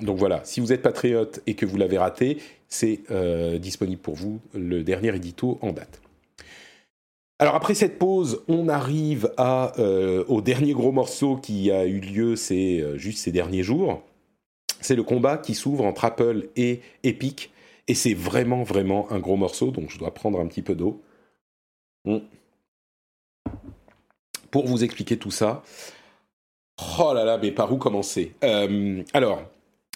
donc voilà, si vous êtes patriote et que vous l'avez raté, c'est euh, disponible pour vous, le dernier édito en date. Alors après cette pause, on arrive à, euh, au dernier gros morceau qui a eu lieu c'est euh, juste ces derniers jours. C'est le combat qui s'ouvre entre Apple et Epic. Et c'est vraiment, vraiment un gros morceau. Donc je dois prendre un petit peu d'eau. Bon. Pour vous expliquer tout ça. Oh là là, mais par où commencer? Alors,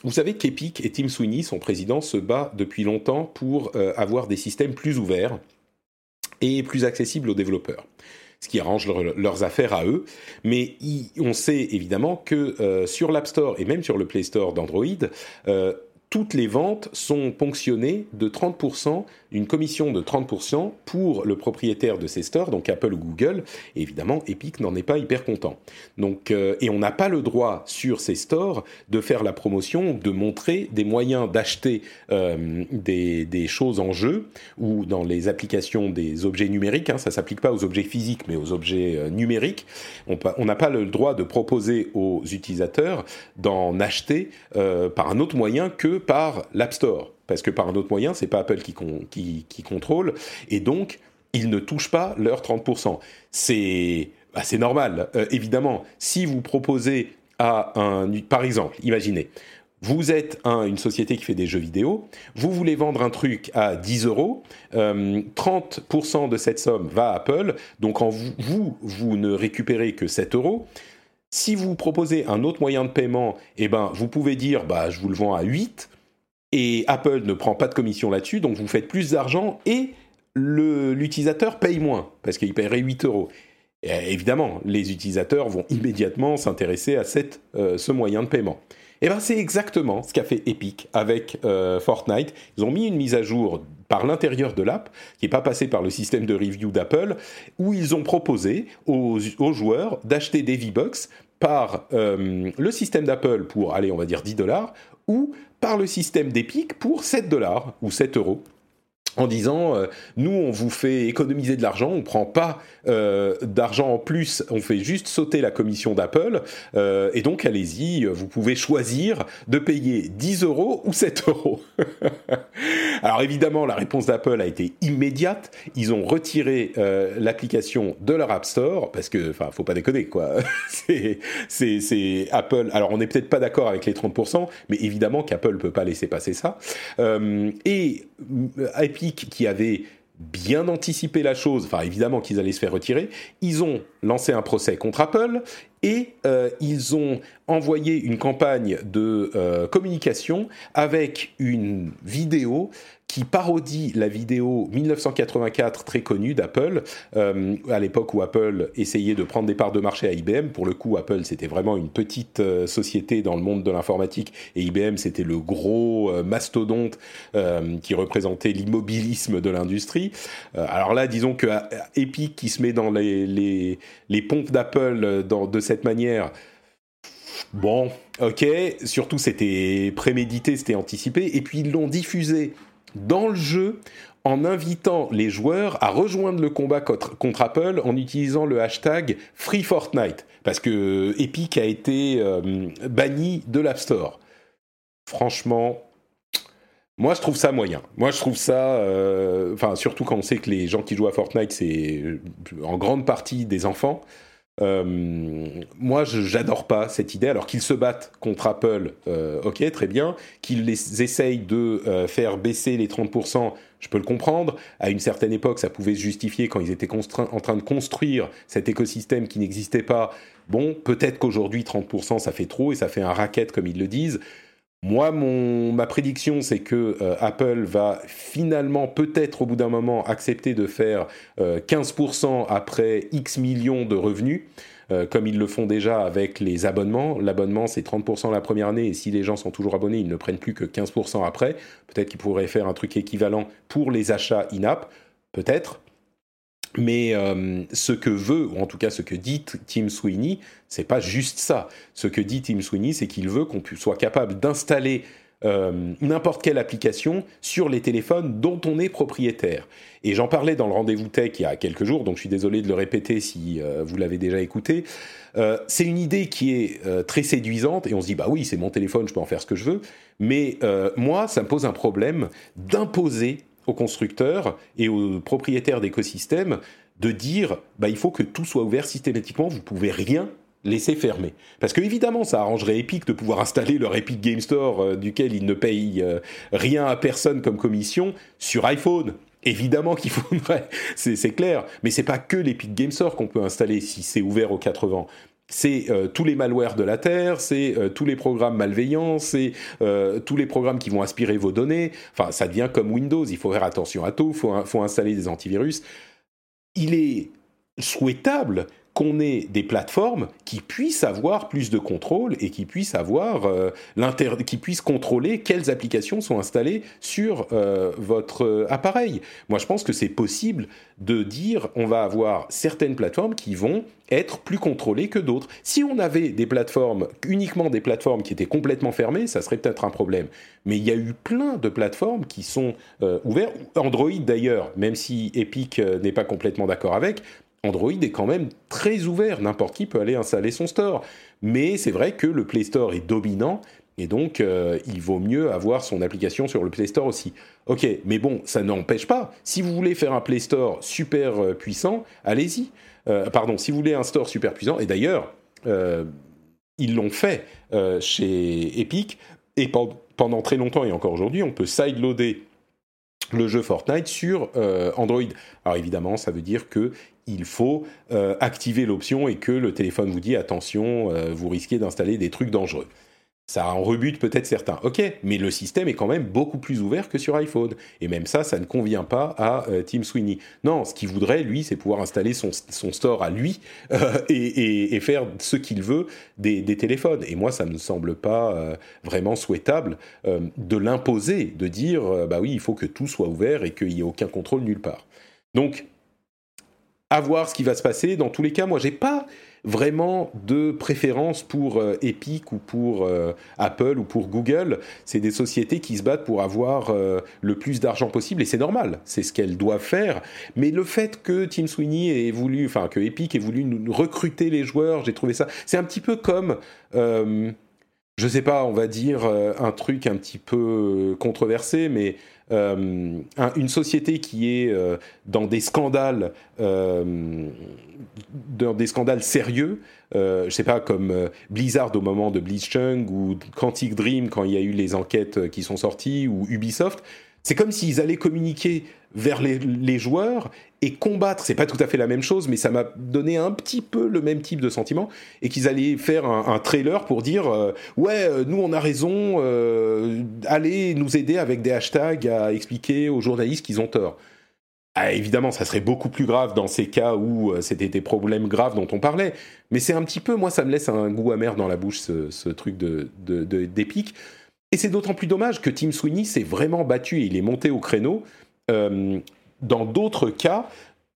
vous savez qu'Epic et Tim Sweeney, son président, se bat depuis longtemps pour euh, avoir des systèmes plus ouverts et plus accessible aux développeurs ce qui arrange leur, leurs affaires à eux. Mais on sait évidemment que euh, sur l'App Store et même sur le Play Store d'Android, euh, toutes les ventes sont ponctionnées de 30%, une commission de 30% pour le propriétaire de ces stores, donc Apple ou Google. Évidemment, Epic n'en est pas hyper content. Donc, euh, et on n'a pas le droit sur ces stores de faire la promotion, de montrer des moyens d'acheter euh, des, choses en jeu ou dans les applications des objets numériques. Hein, ça s'applique pas aux objets physiques, mais aux objets euh, numériques. On n'a pas le droit de proposer aux utilisateurs d'en acheter par un autre moyen que par l'App Store, parce que par un autre moyen, c'est pas Apple qui, qui, contrôle, et donc ils ne touchent pas leurs 30%. C'est bah, normal, euh, évidemment. Si vous proposez à un, par exemple, imaginez, vous êtes un, une société qui fait des jeux vidéo, vous voulez vendre un truc à 10 euros, euh, 30% de cette somme va à Apple, donc en vous, vous, vous ne récupérez que 7 euros. Si vous proposez un autre moyen de paiement, eh ben, vous pouvez dire bah, je vous le vends à 8 et Apple ne prend pas de commission là-dessus, donc vous faites plus d'argent et l'utilisateur paye moins parce qu'il paierait 8 euros. Et évidemment, les utilisateurs vont immédiatement s'intéresser à cette, euh, ce moyen de paiement. Et eh ben c'est exactement ce qu'a fait Epic avec Fortnite. Ils ont mis une mise à jour par l'intérieur de l'app, qui n'est pas passée par le système de review d'Apple, où ils ont proposé aux, joueurs d'acheter des V-Bucks par le système d'Apple pour, allez, on va dire 10 dollars, ou par le système d'Epic pour 7 dollars ou 7 euros en disant euh, nous on vous fait économiser de l'argent, on prend pas euh, d'argent en plus, on fait juste sauter la commission d'Apple euh, et donc allez-y, vous pouvez choisir de payer 10 euros ou 7 euros. [LAUGHS] Alors évidemment la réponse d'Apple a été immédiate, ils ont retiré l'application de leur App Store parce que enfin faut pas déconner quoi, [LAUGHS] c'est Apple. Alors on n'est peut-être pas d'accord avec les 30%, mais évidemment qu'Apple peut pas laisser passer ça et Qui avait bien anticipé la chose, enfin évidemment qu'ils allaient se faire retirer, ils ont lancé un procès contre Apple et euh, ils ont envoyé une campagne de euh, communication avec une vidéo qui parodie la vidéo 1984 très connue d'Apple, euh, à l'époque où Apple essayait de prendre des parts de marché à IBM. Pour le coup, Apple, c'était vraiment une petite euh, société dans le monde de l'informatique, et IBM, c'était le gros euh, mastodonte qui représentait l'immobilisme de l'industrie. alors là, disons que Epic, qui se met dans les, pompes d'Apple de cette manière, Bon, ok, surtout c'était prémédité, c'était anticipé, et puis ils l'ont diffusé dans le jeu en invitant les joueurs à rejoindre le combat contre, Apple en utilisant le hashtag Free Fortnite, parce que Epic a été euh, banni de l'App Store. Franchement, moi je trouve ça moyen. Moi je trouve ça, euh, enfin surtout quand on sait que les gens qui jouent à Fortnite c'est en grande partie des enfants. Euh, moi, j'adore pas cette idée. Alors qu'ils se battent contre Apple, euh, ok, très bien. Qu'ils essayent de euh, faire baisser les 30%, je peux le comprendre. À une certaine époque, ça pouvait se justifier quand ils étaient en train de construire cet écosystème qui n'existait pas. Bon, peut-être qu'aujourd'hui, 30%, ça fait trop et ça fait un racket, comme ils le disent. Moi, ma prédiction, c'est que euh, Apple va finalement, peut-être au bout d'un moment, accepter de faire 15% euh, après X millions de revenus. Euh, comme ils le font déjà avec les abonnements. L'abonnement, c'est 30% la première année, et si les gens sont toujours abonnés, ils ne prennent plus que 15% après. Peut-être qu'ils pourraient faire un truc équivalent pour les achats in-app, peut-être. Mais euh, ce que veut, ou en tout cas ce que dit Tim Sweeney, c'est pas juste ça. Ce que dit Tim Sweeney, c'est qu'il veut qu'on soit capable d'installer euh, n'importe quelle application sur les téléphones dont on est propriétaire. Et j'en parlais dans le rendez-vous tech il y a quelques jours, donc je suis désolé de le répéter si euh, vous l'avez déjà écouté. c'est une idée qui est très séduisante et on se dit bah oui c'est mon téléphone, je peux en faire ce que je veux. Mais moi ça me pose un problème d'imposer aux constructeurs et aux propriétaires d'écosystèmes de dire bah, il faut que tout soit ouvert systématiquement, vous pouvez rien laisser fermer. Parce que évidemment, ça arrangerait Epic de pouvoir installer leur Epic Game Store, euh, duquel ils ne payent euh, rien à personne comme commission, sur iPhone. Évidemment qu'il faudrait, [LAUGHS] c'est clair. Mais c'est pas que l'Epic Game Store qu'on peut installer si c'est ouvert aux 80 c'est euh, tous les malwares de la Terre, c'est euh, tous les programmes malveillants, c'est euh, tous les programmes qui vont aspirer vos données. Enfin, ça devient comme Windows, il faut faire attention à tout, il faut, faut installer des antivirus. Il est souhaitable qu'on ait des plateformes qui puissent avoir plus de contrôle et qui puissent avoir euh, qui puissent contrôler quelles applications sont installées sur euh, votre euh, appareil. Moi, je pense que c'est possible de dire on va avoir certaines plateformes qui vont être plus contrôlées que d'autres. Si on avait des plateformes uniquement des plateformes qui étaient complètement fermées, ça serait peut-être un problème. Mais il y a eu plein de plateformes qui sont ouvertes. Android d'ailleurs, même si Epic n'est pas complètement d'accord avec, Android est quand même très ouvert, n'importe qui peut aller installer son store. Mais c'est vrai que le Play Store est dominant et donc euh, il vaut mieux avoir son application sur le Play Store aussi. Ok, mais bon, ça n'empêche pas. Si vous voulez faire un Play Store super euh, puissant, allez-y. Euh, pardon, si vous voulez un store super puissant, et d'ailleurs, ils l'ont fait chez Epic, et pendant très longtemps et encore aujourd'hui, on peut sideloader le jeu Fortnite sur Android. Alors évidemment, ça veut dire que il faut euh, activer l'option et que le téléphone vous dit attention, euh, vous risquez d'installer des trucs dangereux. Ça en rebute peut-être certains. Ok, mais le système est quand même beaucoup plus ouvert que sur iPhone. Et même ça, ça ne convient pas à euh, Tim Sweeney. Non, ce qu'il voudrait, lui, c'est pouvoir installer son, store à lui euh, et, faire ce qu'il veut des, téléphones. Et moi, ça ne me semble pas euh, vraiment souhaitable de l'imposer, de dire, bah oui, il faut que tout soit ouvert et qu'il n'y ait aucun contrôle nulle part. Donc, à voir ce qui va se passer. Dans tous les cas, moi, j'ai pas vraiment de préférence pour euh, Epic ou pour euh, Apple ou pour Google. C'est des sociétés qui se battent pour avoir euh, le plus d'argent possible et c'est normal, c'est ce qu'elles doivent faire. Mais le fait que Tim Sweeney ait voulu, enfin que Epic ait voulu nous recruter les joueurs, j'ai trouvé ça. C'est un petit peu comme je sais pas, on va dire un truc un petit peu controversé, mais euh, une société qui est euh, dans des scandales, euh, dans des scandales sérieux, je sais pas comme Blizzard au moment de Blitzchung ou Quantic Dream quand il y a eu les enquêtes qui sont sorties ou Ubisoft, c'est comme s'ils allaient communiquer vers les, joueurs et combattre. C'est pas tout à fait la même chose, mais ça m'a donné un petit peu le même type de sentiment et qu'ils allaient faire un, trailer pour dire euh, ouais, euh, nous on a raison, euh, allez nous aider avec des hashtags à expliquer aux journalistes qu'ils ont tort. Ah, évidemment, ça serait beaucoup plus grave dans ces cas où c'était des problèmes graves dont on parlait. Mais c'est un petit peu, moi, ça me laisse un goût amer dans la bouche, ce, truc de, d'épique. Et c'est d'autant plus dommage que Tim Sweeney s'est vraiment battu et il est monté au créneau euh, dans d'autres cas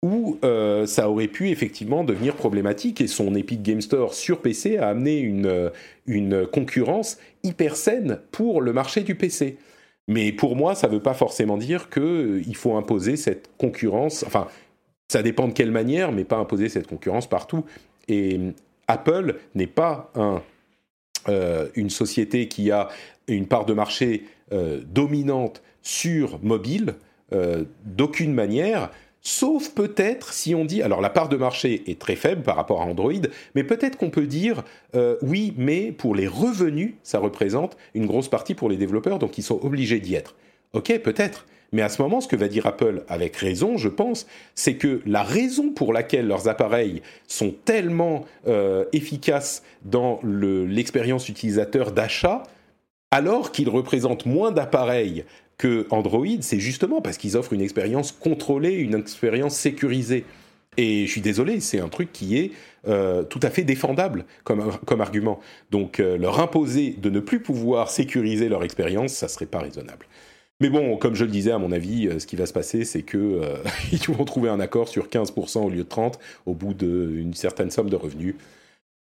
où euh, ça aurait pu effectivement devenir problématique et son Epic Game Store sur PC a amené une, euh, une concurrence hyper saine pour le marché du PC. Mais pour moi, ça ne veut pas forcément dire qu'il faut imposer cette concurrence. Enfin, ça dépend de quelle manière, mais pas imposer cette concurrence partout. Et Apple n'est pas un, une société qui a une part de marché dominante sur mobile. Euh, d'aucune manière, sauf peut-être si on dit, alors la part de marché est très faible par rapport à Android, mais peut-être qu'on peut dire, euh, oui, mais pour les revenus, ça représente une grosse partie pour les développeurs, donc ils sont obligés d'y être. Ok, peut-être. Mais à ce moment, ce que va dire Apple, avec raison, je pense, c'est que la raison pour laquelle leurs appareils sont tellement euh, efficaces dans l'expérience utilisateur d'achat, alors qu'ils représentent moins d'appareils que Android, c'est justement parce qu'ils offrent une expérience contrôlée, une expérience sécurisée. Et je suis désolé, c'est un truc qui est euh, tout à fait défendable comme, argument. Donc euh, leur imposer de ne plus pouvoir sécuriser leur expérience, ça serait pas raisonnable. Mais bon, comme je le disais, à mon avis, euh, ce qui va se passer, c'est que [LAUGHS] ils vont trouver un accord sur 15% au lieu de 30 au bout d'une certaine somme de revenus.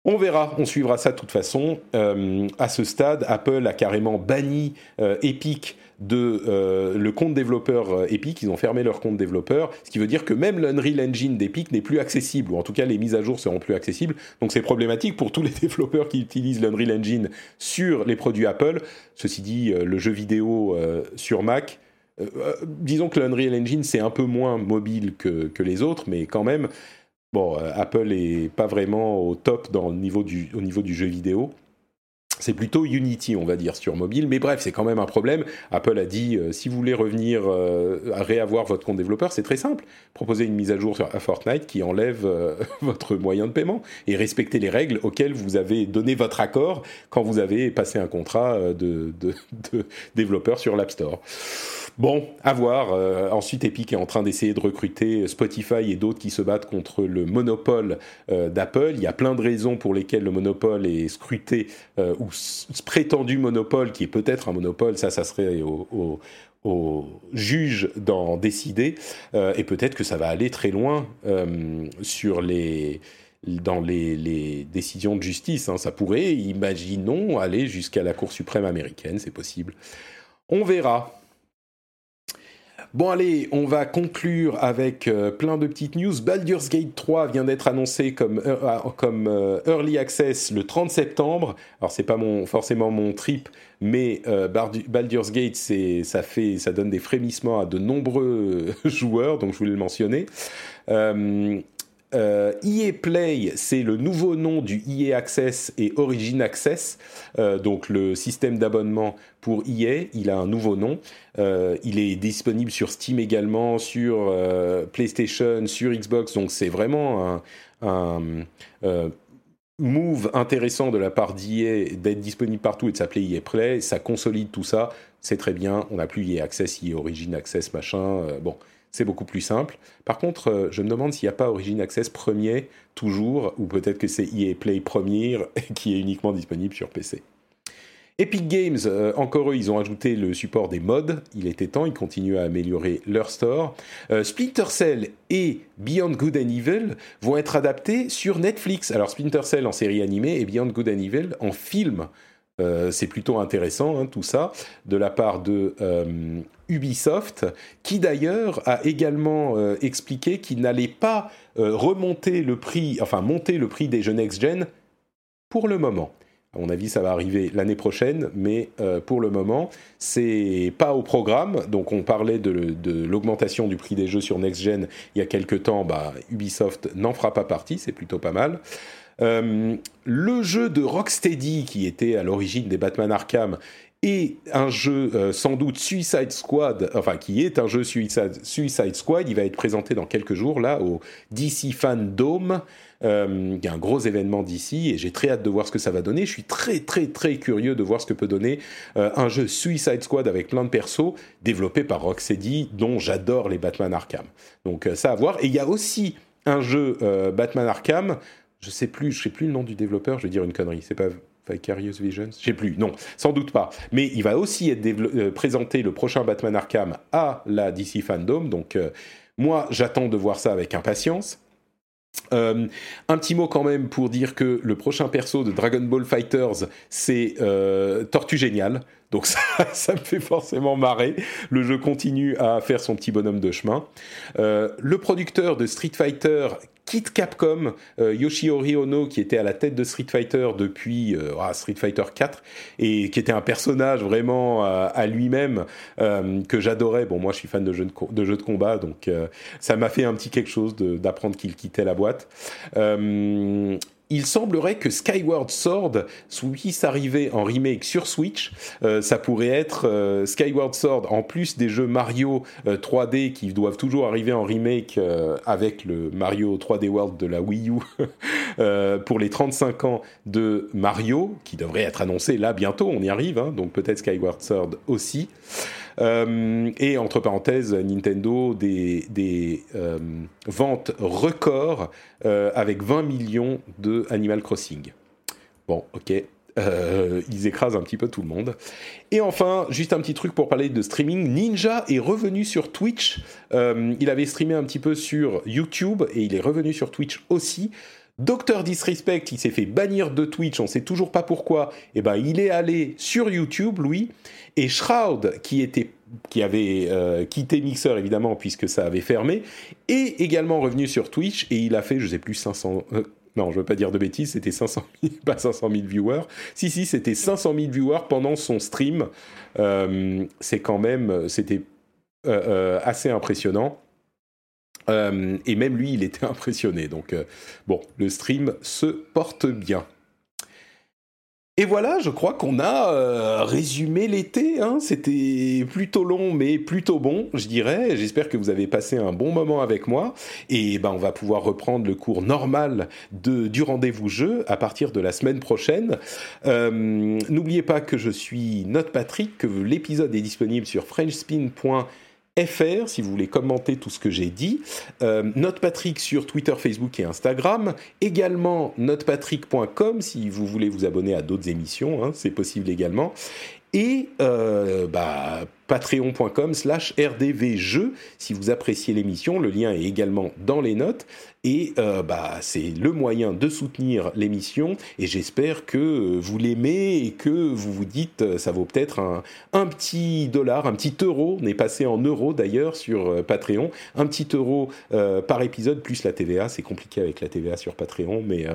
On verra, on suivra ça de toute façon. Euh, à ce stade, Apple a carrément banni euh, Epic de euh, le compte développeur Epic. Ils ont fermé leur compte développeur, ce qui veut dire que même l'Unreal Engine d'Epic n'est plus accessible, ou en tout cas les mises à jour seront plus accessibles. Donc c'est problématique pour tous les [LAUGHS] développeurs qui utilisent l'Unreal Engine sur les produits Apple. Ceci dit, le jeu vidéo sur Mac. disons que l'Unreal Engine c'est un peu moins mobile que, que les autres, mais quand même, Bon, euh, Apple est pas vraiment au top dans le niveau du, au niveau du jeu vidéo. C'est plutôt Unity, on va dire, sur mobile. Mais bref, c'est quand même un problème. Apple a dit, euh, si vous voulez revenir euh, à réavoir votre compte développeur, c'est très simple. Proposez une mise à jour à Fortnite qui enlève [LAUGHS] votre moyen de paiement et respectez les règles auxquelles vous avez donné votre accord quand vous avez passé un contrat de, de, de développeur sur l'App Store. Bon, à voir. Euh, ensuite, Epic est en train d'essayer de recruter Spotify et d'autres qui se battent contre le monopole euh, d'Apple. Il y a plein de raisons pour lesquelles le monopole est scruté, euh, ou prétendu monopole, qui est peut-être un monopole, ça, ça serait au, juge d'en décider. et peut-être que ça va aller très loin dans les, décisions de justice. Hein. Ça pourrait, imaginons, aller jusqu'à la Cour suprême américaine, c'est possible. On verra. Bon allez, on va conclure avec euh, plein de petites news. Baldur's Gate 3 vient d'être annoncé comme, euh, ah, euh, Early Access le 30 septembre. Alors c'est pas forcément mon trip, mais Baldur's Gate, ça, fait, ça donne des frémissements à de nombreux [LAUGHS] joueurs, donc je voulais le mentionner. Euh, EA Play, c'est le nouveau nom du EA Access et Origin Access, euh, donc le système d'abonnement pour EA. Il a un nouveau nom. Euh, il est disponible sur Steam également, sur PlayStation, sur Xbox. Donc c'est vraiment un, move intéressant de la part d'EA d'être disponible partout et de s'appeler EA Play, ça consolide tout ça, c'est très bien, on n'a plus EA Access, EA Origin Access, machin, bon, c'est beaucoup plus simple. Par contre, je me demande s'il n'y a pas Origin Access premier, toujours, ou peut-être que c'est EA Play premier [LAUGHS] qui est uniquement disponible sur PC. Epic Games, euh, encore eux, ils ont ajouté le support des mods. Il était temps, ils continuent à améliorer leur store. Euh, Splinter Cell et Beyond Good and Evil vont être adaptés sur Netflix. Alors Splinter Cell en série animée et Beyond Good and Evil en film. Euh, c'est plutôt intéressant hein, tout ça de la part de Ubisoft, qui d'ailleurs a également expliqué qu'il n'allait pas remonter le prix, enfin monter le prix des jeux next-gen pour le moment. À mon avis, ça va arriver l'année prochaine, mais euh, pour le moment, c'est pas au programme. Donc, on parlait de, l'augmentation du prix des jeux sur Next Gen il y a quelques temps. Bah, Ubisoft n'en fera pas partie, c'est plutôt pas mal. Euh, le jeu de Rocksteady, qui était à l'origine des Batman Arkham, et un jeu euh, sans doute Suicide Squad, enfin qui est un jeu Suicide, Suicide Squad, il va être présenté dans quelques jours là au DC Fan Dome. Euh, un gros événement d'ici et j'ai très hâte de voir ce que ça va donner. Je suis très très très curieux de voir ce que peut donner euh, un jeu Suicide Squad avec plein de persos développé par Rocksteady dont j'adore les Batman Arkham. Donc ça à voir. Et il y a aussi un jeu Batman Arkham. Je sais plus, je sais plus le nom du développeur. Je vais dire une connerie. C'est pas Vicarious Visions? Je sais plus, non, sans doute pas. Mais il va aussi être euh, présenté le prochain Batman Arkham à la DC Fandom, donc euh, moi j'attends de voir ça avec impatience. Euh, un petit mot quand même pour dire que le prochain perso de Dragon Ball Fighters, c'est Tortue Génial. Donc [LAUGHS] ça, me fait forcément marrer. Le jeu continue à faire son petit bonhomme de chemin. le producteur de Street Fighter quitte Capcom, euh, Yoshihori Ono, qui était à la tête de Street Fighter depuis euh, ah, Street Fighter 4 et qui était un personnage vraiment euh, à lui-même que j'adorais. Bon, moi, je suis fan de jeux de, jeux de combat, donc ça m'a fait un petit quelque chose d'apprendre qu'il quittait la boîte il semblerait que Skyward Sword puisse arriver en remake sur Switch. Euh, ça pourrait être euh, Skyward Sword en plus des jeux Mario 3D euh, qui doivent toujours arriver en remake avec le Mario 3D World de la Wii U [LAUGHS] pour les 35 ans de Mario qui devrait être annoncé là bientôt. On y arrive, hein, donc peut-être Skyward Sword aussi. Euh, et entre parenthèses, Nintendo, des, euh, ventes records euh, avec 20 millions de Animal Crossing. Bon, ok. ils écrasent un petit peu tout le monde. Et enfin, juste un petit truc pour parler de streaming. Ninja est revenu sur Twitch. il avait streamé un petit peu sur YouTube et il est revenu sur Twitch aussi. Docteur Disrespect, qui s'est fait bannir de Twitch, on sait toujours pas pourquoi, et eh ben, il est allé sur YouTube, lui, et Shroud, qui, était, qui avait euh, quitté Mixer, évidemment, puisque ça avait fermé, est également revenu sur Twitch, et il a fait, je sais plus, 500... Euh, non, je ne veux pas dire de bêtises, c'était 500 000, [LAUGHS] pas 500 000 viewers. Si, si, c'était 500 000 viewers pendant son stream. Euh, c'est quand même, c'était assez impressionnant. Euh, et même lui, il était [LAUGHS] impressionné. Donc, euh, bon, le stream se porte bien. Et voilà, je crois qu'on a euh, résumé l'été. Hein. C'était plutôt long, mais plutôt bon, je dirais. J'espère que vous avez passé un bon moment avec moi. Et ben, on va pouvoir reprendre le cours normal de, du rendez-vous jeu à partir de la semaine prochaine. N'oubliez pas que je suis Note Patrick, que l'épisode est disponible sur frenchspin.fr fr si vous voulez commenter tout ce que j'ai dit. Euh, Notepatrick sur Twitter, Facebook et Instagram. Également notepatrick.com si vous voulez vous abonner à d'autres émissions, hein, c'est possible également. Et euh, bah, patreon.com slash rdvjeux si vous appréciez l'émission. Le lien est également dans les notes. Et euh, bah, c'est le moyen de soutenir l'émission. Et j'espère que vous l'aimez et que vous vous dites, euh, ça vaut peut-être un, petit dollar, un petit euro. On est passé en euros d'ailleurs sur euh, Patreon. Un petit euro par épisode plus la TVA. C'est compliqué avec la TVA sur Patreon, mais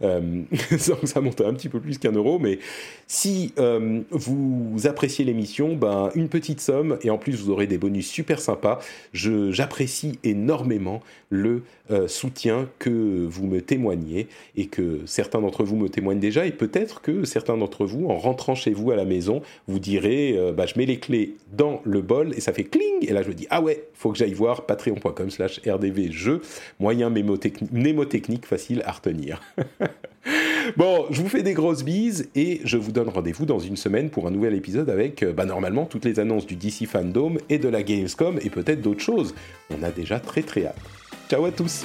[LAUGHS] ça, monte un petit peu plus qu'un euro. Mais si vous appréciez l'émission, ben, une petite somme et en plus vous aurez des bonus super sympas. J'apprécie énormément le euh, soutien que vous me témoignez et que certains d'entre vous me témoignent déjà et peut-être que certains d'entre vous, en rentrant chez vous à la maison, vous direz euh, bah, je mets les clés dans le bol et ça fait cling et là je me dis ah ouais, faut que j'aille voir patreon.com slash rdvjeux, moyen mnémotechnique facile à retenir. [LAUGHS] Bon, je vous fais des grosses bises et je vous donne rendez-vous dans une semaine pour un nouvel épisode avec, bah, normalement, toutes les annonces du DC Fandom et de la Gamescom et peut-être d'autres choses. On a déjà très très hâte. Ciao à tous!